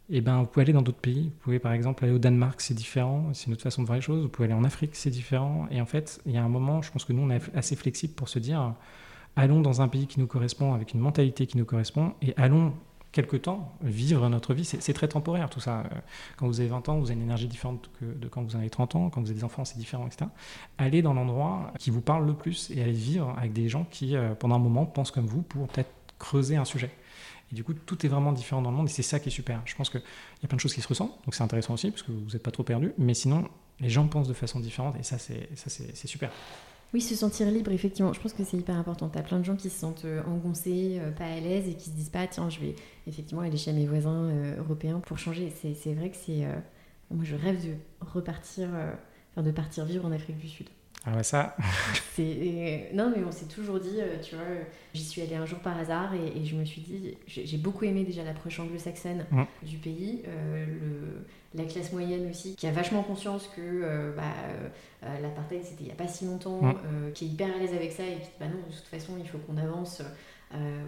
eh ben, vous pouvez aller dans d'autres pays. Vous pouvez par exemple aller au Danemark, c'est différent, c'est une autre façon de voir les choses. Vous pouvez aller en Afrique, c'est différent. Et en fait, il y a un moment, je pense que nous, on est assez flexible pour se dire, allons dans un pays qui nous correspond, avec une mentalité qui nous correspond, et allons quelque temps, vivre notre vie, c'est très temporaire tout ça. Quand vous avez 20 ans, vous avez une énergie différente que de quand vous en avez 30 ans, quand vous avez des enfants, c'est différent, etc. Allez dans l'endroit qui vous parle le plus et allez vivre avec des gens qui, euh, pendant un moment, pensent comme vous pour peut-être creuser un sujet. Et du coup, tout est vraiment différent dans le monde et c'est ça qui est super. Je pense qu'il y a plein de choses qui se ressentent, donc c'est intéressant aussi parce que vous n'êtes pas trop perdu, mais sinon, les gens pensent de façon différente et ça, c'est super. Oui, se sentir libre, effectivement. Je pense que c'est hyper important. Tu as plein de gens qui se sentent euh, engoncés, euh, pas à l'aise et qui se disent pas, tiens, je vais effectivement aller chez mes voisins euh, européens pour changer. C'est vrai que c'est. moi, je rêve de repartir, enfin, de partir vivre en Afrique du Sud. Ah ouais, ça. <laughs> non, mais on s'est toujours dit, tu vois, j'y suis allée un jour par hasard et, je me suis dit, j'ai beaucoup aimé déjà l'approche anglo-saxonne mmh. du pays, le la classe moyenne aussi, qui a vachement conscience que euh, bah, euh, l'apartheid c'était il n'y a pas si longtemps, euh, qui est hyper à l'aise avec ça et qui dit bah non, de toute façon il faut qu'on avance,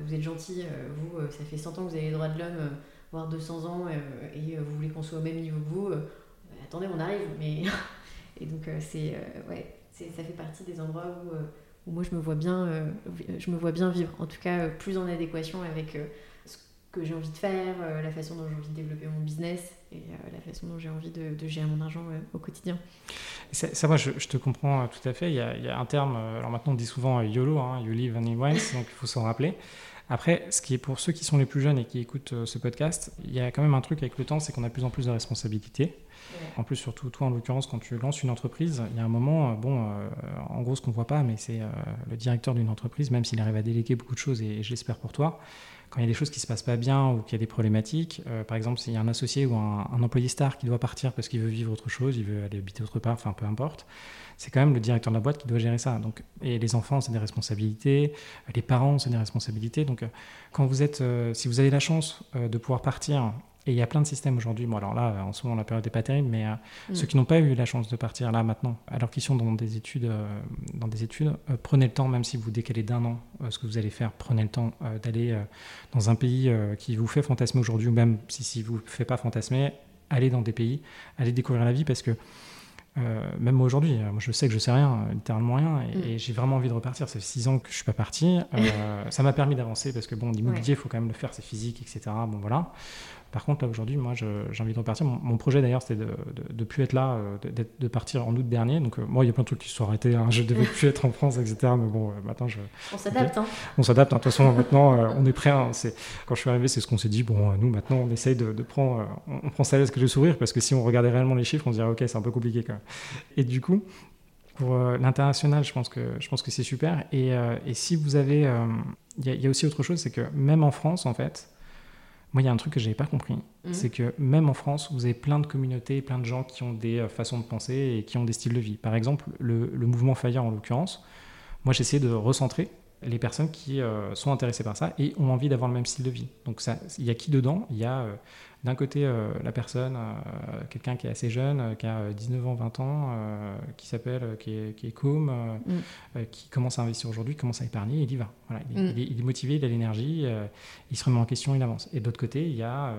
vous êtes gentil, vous, ça fait 100 ans que vous avez les droits de l'homme, voire 200 ans, et vous voulez qu'on soit au même niveau que vous, attendez, on arrive, mais. <laughs> et donc c'est. ouais, ça fait partie des endroits où, où, moi je me vois bien, je me vois bien vivre, en tout cas plus en adéquation avec que j'ai envie de faire, euh, la façon dont j'ai envie de développer mon business et euh, façon dont j'ai envie de, gérer mon argent euh, au quotidien. Ça, moi, je, te comprends tout à fait. Il y, a, un terme, alors maintenant on dit souvent YOLO, hein, You Live Only Once, donc il faut s'en rappeler. Après, ce qui est pour ceux qui sont les plus jeunes et qui écoutent ce podcast, il y a quand même un truc avec le temps, c'est qu'on a de plus en plus de responsabilités. En plus, surtout toi, en l'occurrence, quand tu lances une entreprise, il y a un moment, bon, en gros, ce qu'on ne voit pas, mais c'est le directeur d'une entreprise, même s'il arrive à déléguer beaucoup de choses, et, et je l'espère pour toi, quand il y a des choses qui se passent pas bien ou qu'il y a des problématiques, euh, par exemple s'il y a un associé ou un, employé star qui doit partir parce qu'il veut vivre autre chose, il veut aller habiter autre part, enfin peu importe, c'est quand même le directeur de la boîte qui doit gérer ça. Donc, et les enfants, c'est des responsabilités, les parents, c'est des responsabilités. Donc, euh, quand vous êtes, euh, si vous avez la chance de pouvoir partir et il y a plein de systèmes aujourd'hui. Bon, alors là, en ce moment, la période n'est pas terrible, mais euh, mm. ceux qui n'ont pas eu la chance de partir là maintenant, alors qu'ils sont dans des études, euh, dans des études euh, prenez le temps, même si vous décalez d'un an ce que vous allez faire, prenez le temps d'aller dans un pays qui vous fait fantasmer aujourd'hui, ou même si, si vous ne fait pas fantasmer, allez dans des pays, allez découvrir la vie, parce que même moi aujourd'hui, moi je sais que je sais rien, littéralement rien, et, mm. j'ai vraiment envie de repartir. Ça fait six ans que je suis pas parti. <laughs> ça m'a permis d'avancer parce que bon, l'immobilier, il faut quand même le faire, c'est physique, etc. Bon voilà. Par contre, là, aujourd'hui, moi, j'ai envie de repartir. Mon, projet, d'ailleurs, c'était de ne plus être là, euh, de, partir en août dernier. Donc, euh, moi, il y a plein de trucs qui se sont arrêtés. Hein. Je <laughs> devais plus être en France, etc. Mais bon, euh, maintenant, je. On s'adapte, hein. On s'adapte. Hein. De toute façon, maintenant, on est prêt. Quand je suis arrivé, c'est ce qu'on s'est dit. Bon, nous, maintenant, on essaye de, prendre. on, prend ça à que le sourire, parce que si on regardait réellement les chiffres, on se dirait, OK, c'est un peu compliqué quand même. Et du coup, pour l'international, je pense que je pense que c'est super. Et, si vous avez, il y, a aussi autre chose, c'est que même en France, en fait, moi, il y a un truc que je n'avais pas compris. Mmh. C'est que même en France, vous avez plein de communautés, plein de gens qui ont des euh, façons de penser et qui ont des styles de vie. Par exemple, le, mouvement Fire, en l'occurrence, moi, j'essaie de recentrer les personnes qui euh, sont intéressées par ça et ont envie d'avoir le même style de vie. Donc, il y a qui dedans? Il y a euh, d'un côté, euh, la personne, quelqu'un qui est assez jeune, qui a 19 ans, 20 ans, qui s'appelle, qui est, qui est com, mm. qui commence à investir aujourd'hui, commence à épargner, il y va. Voilà, il, est, il, est, motivé, il a l'énergie, il se remet en question, il avance. Et d'autre côté, il y a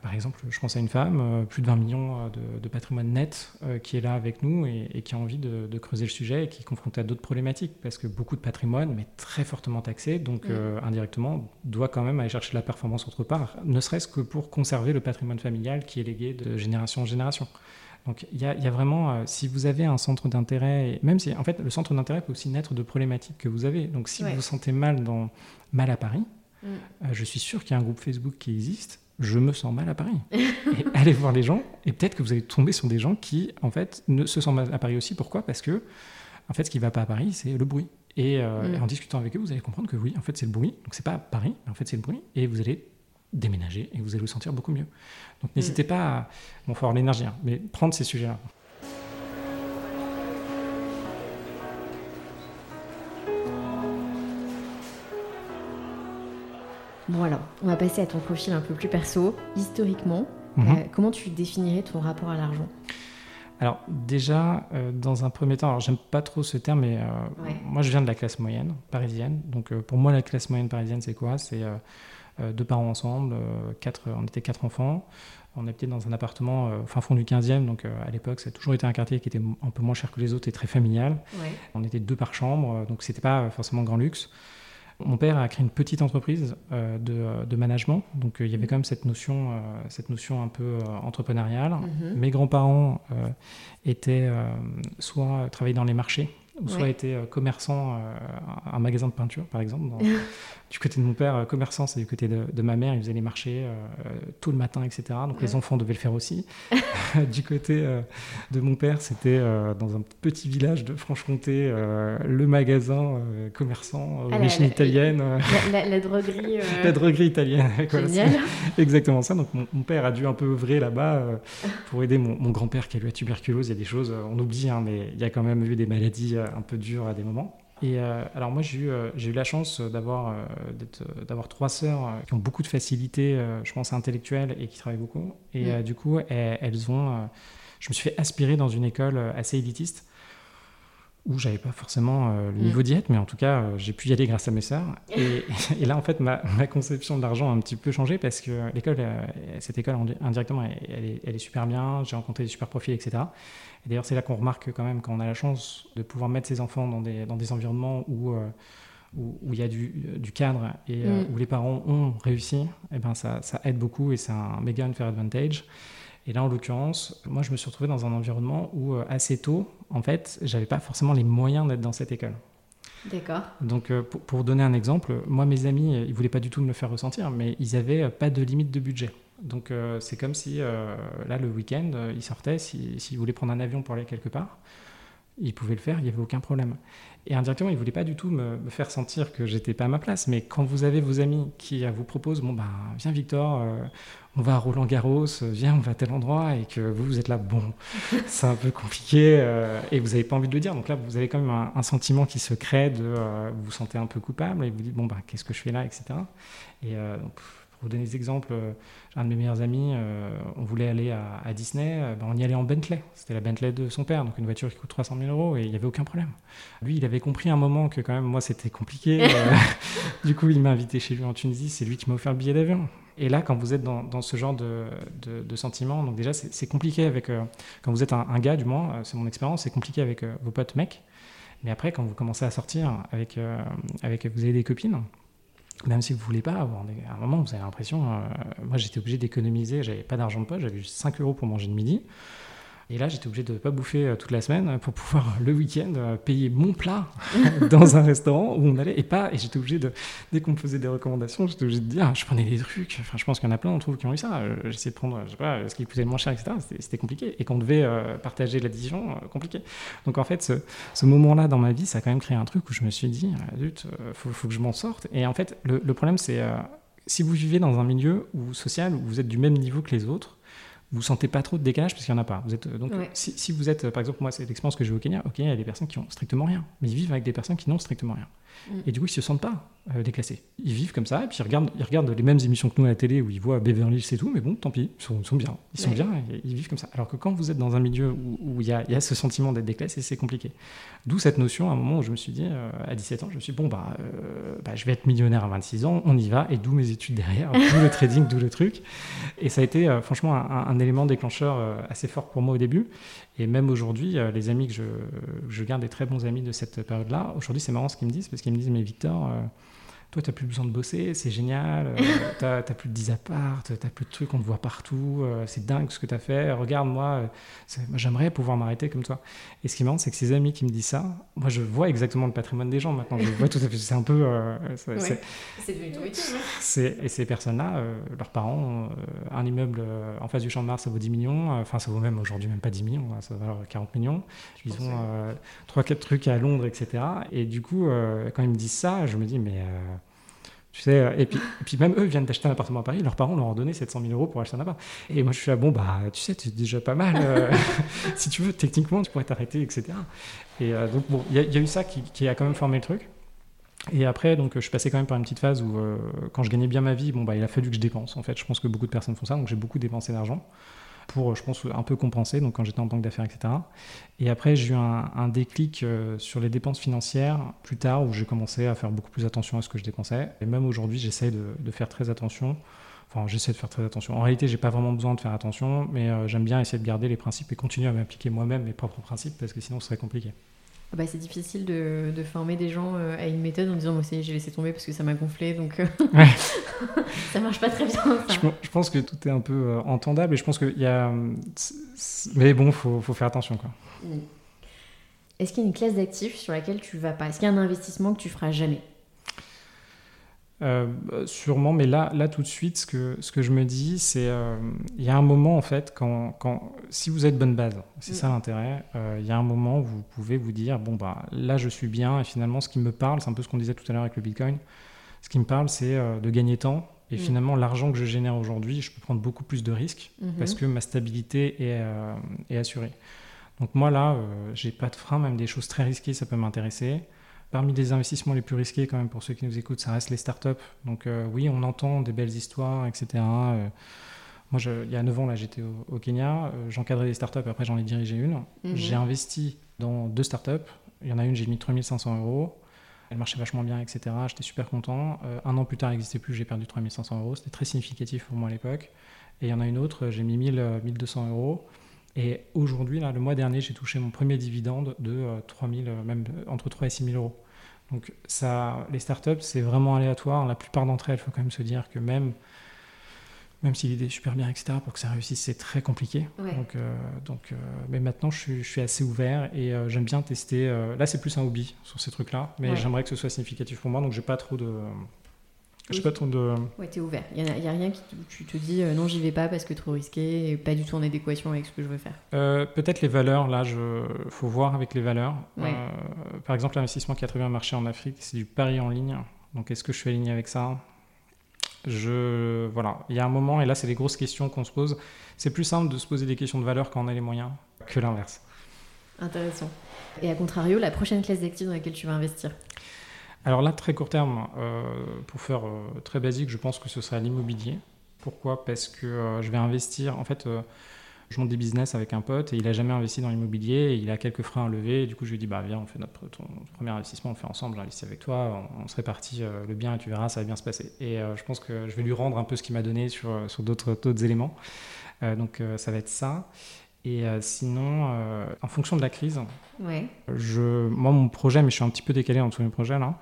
par exemple, je pense à une femme, euh, plus de 20 millions euh, de, patrimoine net, qui est là avec nous et, qui a envie de, creuser le sujet et qui est confrontée à d'autres problématiques, parce que beaucoup de patrimoine, mais très fortement taxé, donc indirectement, doit quand même aller chercher la performance autre part, ne serait-ce que pour conserver le patrimoine familial qui est légué de génération en génération. Donc il y, a vraiment, si vous avez un centre d'intérêt, même si en fait le centre d'intérêt peut aussi naître de problématiques que vous avez. Donc si vous vous sentez mal, dans, mal à Paris, mm. je suis sûr qu'il y a un groupe Facebook qui existe je me sens mal à Paris. <laughs> et allez voir les gens, et peut-être que vous allez tomber sur des gens qui, en fait, ne se sentent mal à Paris aussi. Pourquoi? Parce que, en fait, ce qui ne va pas à Paris, c'est le bruit. Euh, mm. Et, en discutant avec eux, vous allez comprendre que oui, en fait, c'est le bruit. Donc, c'est pas Paris, mais en fait, c'est le bruit. Et vous allez déménager et vous allez vous sentir beaucoup mieux. Donc n'hésitez mm. pas à, bon, faut avoir l'énergie, hein, mais prendre ces sujets-là. Bon alors, on va passer à ton profil un peu plus perso. Historiquement, mhm. euh, comment tu définirais ton rapport à l'argent? Alors déjà, euh, dans un premier temps, alors j'aime pas trop ce terme, mais euh, moi je viens de la classe moyenne parisienne. Donc pour moi la classe moyenne parisienne c'est quoi? C'est deux parents ensemble, quatre, on était quatre enfants. On habitait dans un appartement au fin fond du 15e, donc à l'époque ça a toujours été un quartier qui était un peu moins cher que les autres et très familial. On était deux par chambre, donc c'était pas forcément grand luxe. Mon père a créé une petite entreprise euh, de, management, donc euh, il y avait quand même cette notion, euh, cette notion un peu entrepreneuriale. Mhm. Mes grands-parents étaient soit travaillaient dans les marchés, ou soit étaient commerçants, un magasin de peinture par exemple, <laughs> du côté de mon père, euh, commerçant, c'est du côté de, ma mère, il faisait les marchés euh, tout le matin, etc. Donc les enfants devaient le faire aussi. <laughs> <laughs> du côté euh, de mon père, c'était dans un petit village de Franche-Comté, le magasin commerçant, ah, origine italienne. La, droguerie. <laughs> La droguerie italienne. Génial. exactement ça. Donc mon, père a dû un peu œuvrer là-bas pour aider mon, grand-père qui a eu la tuberculose. Il y a des choses, on oublie, hein, mais il y a quand même eu des maladies un peu dures à des moments. Et euh, alors moi j'ai eu, euh, j'ai eu la chance d'avoir, euh, d'avoir trois sœurs qui ont beaucoup de facilité, je pense, intellectuelle et qui travaillent beaucoup. Et mm. du coup, elles, ont... je me suis fait aspirer dans une école assez élitiste où j'avais pas forcément le mm. niveau diète, mais en tout cas, j'ai pu y aller grâce à mes sœurs. Et, <laughs> et là, en fait, ma, ma, conception de l'argent a un petit peu changé parce que l'école, cette école, indirectement, elle, est, elle est super bien, j'ai rencontré des super profils, etc. Et d'ailleurs, c'est là qu'on remarque quand même, quand on a la chance de pouvoir mettre ses enfants dans des, dans des environnements où, euh, où, il y a du, du cadre et euh, mm. où les parents ont réussi, et eh ben ça, ça, aide beaucoup et c'est un méga unfair advantage. Et là, en l'occurrence, moi, je me suis retrouvé dans un environnement où, euh, assez tôt, en fait, j'avais pas forcément les moyens d'être dans cette école. D'accord. Donc, pour, pour, donner un exemple, moi, mes amis, ils voulaient pas du tout me le faire ressentir, mais ils avaient pas de limite de budget. Donc euh, c'est comme si euh, là le week-end, euh, il sortait, s'il si, voulait prendre un avion pour aller quelque part, il pouvait le faire, il n'y avait aucun problème. Et indirectement, il ne voulait pas du tout me, faire sentir que j'étais pas à ma place. Mais quand vous avez vos amis qui vous proposent, bon ben viens Victor, on va à Roland Garros, viens on va à tel endroit, et que vous vous êtes là, bon, <laughs> c'est un peu compliqué, et vous n'avez pas envie de le dire. Donc là, vous avez quand même un, sentiment qui se crée de, vous vous sentez un peu coupable, et vous dites, bon ben qu'est-ce que je fais là, etc. Et donc, pour vous donner des exemples, un de mes meilleurs amis, euh, on voulait aller à, Disney, euh, ben, on y allait en Bentley. C'était la Bentley de son père, donc une voiture qui coûte 300 000 euros et il n'y avait aucun problème. Lui, il avait compris un moment que quand même moi c'était compliqué. <laughs> Euh, du coup, il m'a invité chez lui en Tunisie, c'est lui qui m'a offert le billet d'avion. Et là, quand vous êtes dans, ce genre de, de, sentiments, donc déjà c'est compliqué avec, quand vous êtes un, un gars du moins, c'est mon expérience, c'est compliqué avec vos potes mecs. Mais après, quand vous commencez à sortir avec, avec vous avez des copines, même si vous ne voulez pas à un moment vous avez l'impression euh, moi j'étais obligé d'économiser j'avais pas d'argent de poche j'avais juste 5 euros pour manger le midi et là, j'étais obligé de ne pas bouffer euh, toute la semaine pour pouvoir, le week-end, euh, payer mon plat <laughs> dans un restaurant où on allait. Et pas, et j'étais obligé de, dès qu'on me faisait des recommandations, j'étais obligé de dire, je prenais des trucs. Enfin, je pense qu'il y en a plein d'entre vous qui ont eu ça. Euh, j'essayais de prendre, je sais pas, ce qui coûtait le moins cher, etc. C'était compliqué. Et qu'on devait partager la décision, compliqué. Donc, en fait, ce, moment-là dans ma vie, ça a quand même créé un truc où je me suis dit, zut, faut, faut que je m'en sorte. Et en fait, le, le problème, c'est si vous vivez dans un milieu où, social où vous êtes du même niveau que les autres, vous sentez pas trop de décalage parce qu'il n'y en a pas. Vous êtes, donc, si, si, vous êtes, par exemple, moi, c'est l'expérience que j'ai au Kenya. Au Kenya, il y a des personnes qui ont strictement rien, mais ils vivent avec des personnes qui n'ont strictement rien. Et du coup, ils se sentent pas euh, déclassés. Ils vivent comme ça, et puis ils regardent, ils regardent les mêmes émissions que nous à la télé où ils voient Beverly Hills et tout, mais bon, tant pis, ils sont, bien. Ils sont bien, et ils vivent comme ça. Alors que quand vous êtes dans un milieu où il y, y, a ce sentiment d'être déclassé, c'est compliqué. D'où cette notion, à un moment où je me suis dit, euh, à 17 ans, je me suis dit, bon, bah, euh, bah, je vais être millionnaire à 26 ans, on y va, et d'où mes études derrière, d'où le trading, d'où le truc. Et ça a été franchement un, un, élément déclencheur assez fort pour moi au début. Et même aujourd'hui, euh, les amis que je, garde, des très bons amis de cette période-là, aujourd'hui, c'est marrant ce qu'ils me disent, parce qu'ils me disent, mais Victor, euh, toi, n'as plus besoin de bosser, c'est génial, euh, <laughs> tu n'as plus de 10 apparts, tu n'as plus de trucs, on te voit partout, euh, c'est dingue ce que tu as fait, regarde, moi, euh, j'aimerais pouvoir m'arrêter comme toi. Et ce qui est c'est que ces amis qui me disent ça, moi, je vois exactement le patrimoine des gens maintenant, je vois tout à fait, c'est un peu... c'est devenu tout Et ces personnes-là, leurs parents un immeuble en face du Champ de Mars, ça vaut 10 millions, enfin, ça vaut même aujourd'hui même pas 10 millions, ça vaut 40 millions. Ils ont 3-4 trucs à Londres, etc. Et du coup, quand ils me disent ça, je me dis, mais Sais, et puis, même eux viennent d'acheter un appartement à Paris, leurs parents leur ont donné 700 000 euros pour acheter un appart. Et moi je suis là, bon bah tu sais, c'est déjà pas mal. <laughs> si tu veux, techniquement, tu pourrais t'arrêter, etc. Et donc bon, il y, a eu ça qui, qui, a quand même formé le truc. Et après, donc, je passé quand même par une petite phase où, quand je gagnais bien ma vie, bon, bah, il a fallu que je dépense. En fait, je pense que beaucoup de personnes font ça, donc j'ai beaucoup dépensé d'argent pour, je pense, un peu compenser, donc quand j'étais en banque d'affaires, etc. Et après, j'ai eu un, déclic euh, sur les dépenses financières plus tard, où j'ai commencé à faire beaucoup plus attention à ce que je dépensais. Et même aujourd'hui, j'essaie de, faire très attention. Enfin, j'essaie de faire très attention. En réalité, j'ai pas vraiment besoin de faire attention, mais euh, j'aime bien essayer de garder les principes et continuer à m'appliquer moi-même mes propres principes, parce que sinon, ce serait compliqué. Ah bah, c'est difficile de, former des gens euh, à une méthode en disant moi aussi j'ai laissé tomber parce que ça m'a gonflé donc euh, <laughs> ça marche pas très bien. Je, pense que tout est un peu euh, entendable et je pense qu'il y a mais bon faut, faut faire attention quoi. Est-ce qu'il y a une classe d'actifs sur laquelle tu vas pas? Est-ce qu'il y a un investissement que tu feras jamais? Euh, sûrement, mais là, là tout de suite, ce que, ce que je me dis, c'est euh, il y a un moment en fait, quand, quand si vous êtes bonne base, c'est mm. ça l'intérêt, euh, il y a un moment où vous pouvez vous dire bon bah là je suis bien et finalement ce qui me parle, c'est un peu ce qu'on disait tout à l'heure avec le Bitcoin, ce qui me parle c'est de gagner temps et mm. finalement l'argent que je génère aujourd'hui, je peux prendre beaucoup plus de risques mm-hmm. parce que ma stabilité est, est assurée. Donc moi là, j'ai pas de frein, même des choses très risquées, ça peut m'intéresser. Parmi les investissements les plus risqués, quand même, pour ceux qui nous écoutent, ça reste les startups. Donc, euh, oui, on entend des belles histoires, etc. Euh, moi, il y a 9 ans, là, j'étais au, Kenya. Euh, j'encadrais des startups, après, j'en ai dirigé une. Mhm. J'ai investi dans deux startups. Il y en a une, j'ai mis 3500 euros. Elle marchait vachement bien, etc. J'étais super content. un an plus tard, elle n'existait plus, j'ai perdu 3500 euros. C'était très significatif pour moi à l'époque. Et il y en a une autre, j'ai mis 1000, 1200 euros. Et aujourd'hui, là, le mois dernier, j'ai touché mon premier dividende de 3000, euh, même euh, entre 3 et 6 000 euros. Donc ça, les startups, c'est vraiment aléatoire. La plupart d'entre elles, il faut quand même se dire que même, même si l'idée est super bien, etc., pour que ça réussisse, c'est très compliqué. Donc, euh, donc mais maintenant, je suis, je suis, assez ouvert et j'aime bien tester. là, c'est plus un hobby sur ces trucs-là, mais j'aimerais que ce soit significatif pour moi. Donc, j'ai pas trop de je sais pas trop de. Ouais, t'es ouvert. Il n'y a, rien qui tu te dis euh, non, j'y vais pas parce que trop risqué et pas du tout en adéquation avec ce que je veux faire. Euh, peut-être les valeurs, là, il faut voir avec les valeurs. Euh, par exemple, l'investissement qui a très bien marché en Afrique, c'est du pari en ligne. Donc, est-ce que je suis aligné avec ça? Je voilà, il y a un moment et là c'est les grosses questions qu'on se pose. C'est plus simple de se poser des questions de valeur quand on a les moyens que l'inverse. Intéressant. Et à contrario, la prochaine classe d'actifs dans laquelle tu vas investir? Alors là, très court terme, euh, pour faire euh, très basique, je pense que ce sera l'immobilier. Pourquoi? Parce que euh, je vais investir, en fait, je monte des business avec un pote et il n'a jamais investi dans l'immobilier, il a quelques freins à lever, du coup je lui dis, bah viens, on fait notre, premier investissement, on fait ensemble, j'investis avec toi, on, se répartit le bien et tu verras, ça va bien se passer. Et je pense que je vais lui rendre un peu ce qu'il m'a donné sur, sur d'autres éléments. donc ça va être ça. Et euh, sinon, euh, en fonction de la crise, je, moi, mon projet, mais je suis un petit peu décalé entre mes projets là,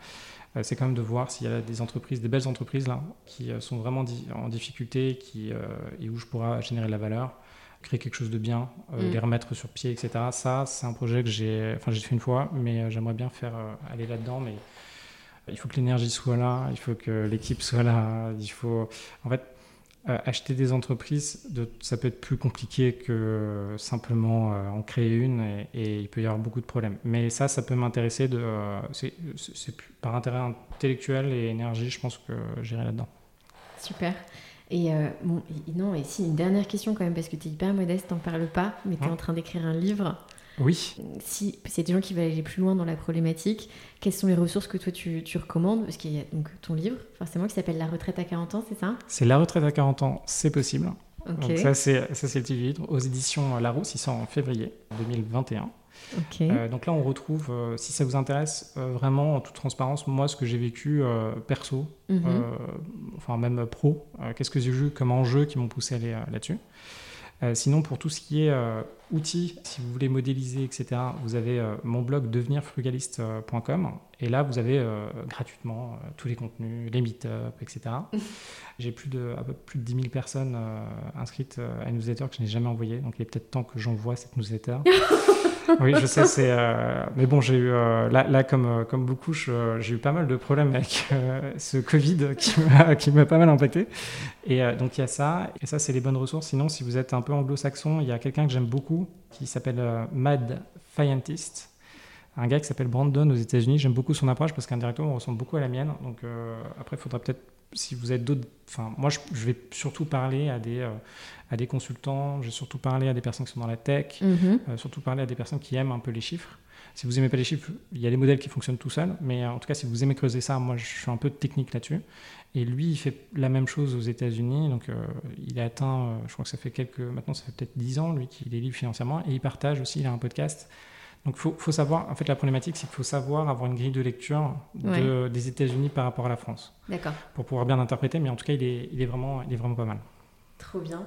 euh, c'est quand même de voir s'il y a des entreprises, des belles entreprises là, qui sont vraiment en difficulté qui, et où je pourrais générer de la valeur, créer quelque chose de bien, mm. les remettre sur pied, etc. Ça, c'est un projet que j'ai, enfin, j'ai fait une fois, mais j'aimerais bien faire aller là-dedans, mais il faut que l'énergie soit là, il faut que l'équipe soit là, il faut, en fait, euh, acheter des entreprises, de, ça peut être plus compliqué que simplement euh, en créer une et, il peut y avoir beaucoup de problèmes. Mais ça, ça peut m'intéresser. De, euh, c'est, par intérêt intellectuel et énergie, je pense que j'irai là-dedans. Super. Et bon, non, et si une dernière question quand même, parce que tu es hyper modeste, t'en parles pas, mais tu es en train d'écrire un livre. Oui. Si c'est des gens qui veulent aller plus loin dans la problématique, quelles sont les ressources que toi tu, recommandes? Parce qu'il y a donc ton livre, forcément, qui s'appelle La retraite à 40 ans, c'est ça? C'est La retraite à 40 ans, c'est possible. Donc ça, c'est le livre aux éditions Larousse, il sort en février 2021. Euh, donc là, on retrouve, euh, si ça vous intéresse, euh, vraiment en toute transparence, moi, ce que j'ai vécu perso, mhm. enfin même pro, qu'est-ce que j'ai vu comme enjeux qui m'ont poussé à aller là-dessus. Euh, sinon, pour tout ce qui est euh, outils, si vous voulez modéliser, etc., vous avez euh, mon blog devenirfrugaliste.com et là, vous avez gratuitement tous les contenus, les meet-up, etc. <laughs> J'ai plus de, peu plus de 10 000 personnes inscrites à une newsletter que je n'ai jamais envoyée, donc il est peut-être temps que j'envoie cette newsletter. <laughs> oui, je sais, c'est. Euh, mais bon, j'ai eu. Euh, là, là, comme, euh, comme beaucoup, j'ai eu pas mal de problèmes avec ce Covid qui m'a pas mal impacté. Et donc, il y a ça. Et ça, c'est les bonnes ressources. Sinon, si vous êtes un peu anglo-saxon, il y a quelqu'un que j'aime beaucoup qui s'appelle Mad Scientist. un gars qui s'appelle Brandon aux États-Unis. J'aime beaucoup son approche parce qu'indirectement, on ressemble beaucoup à la mienne. Donc après, il faudra peut-être, si vous êtes d'autres. Enfin, moi, je, vais surtout parler à des, à des consultants, je vais surtout parler à des personnes qui sont dans la tech, mhm. surtout parler à des personnes qui aiment un peu les chiffres. Si vous aimez pas les chiffres, il y a des modèles qui fonctionnent tout seuls, mais en tout cas, si vous aimez creuser ça, moi, je suis un peu technique là-dessus. Et lui, il fait la même chose aux États-Unis. Donc, euh, il a atteint, euh, je crois que ça fait quelques, maintenant, ça fait peut-être 10 ans, lui, qu'il est libre financièrement. Et il partage aussi, il a un podcast. Donc, il faut, faut, savoir, en fait, la problématique, c'est qu'il faut savoir avoir une grille de lecture des États-Unis par rapport à la France. D'accord. Pour pouvoir bien interpréter, mais en tout cas, il est, il est, vraiment, il est vraiment pas mal. Trop bien.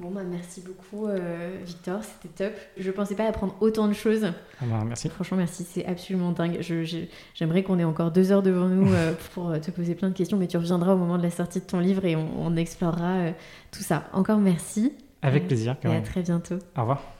Bon, bah, merci beaucoup, euh, Victor, c'était top. Je pensais pas apprendre autant de choses. Ah bah, merci. Franchement, merci, c'est absolument dingue. J'aimerais qu'on ait encore deux heures devant nous euh, <laughs> pour te poser plein de questions, mais tu reviendras au moment de la sortie de ton livre et on, explorera euh, tout ça. Encore merci. Avec plaisir. et à très bientôt. Au revoir.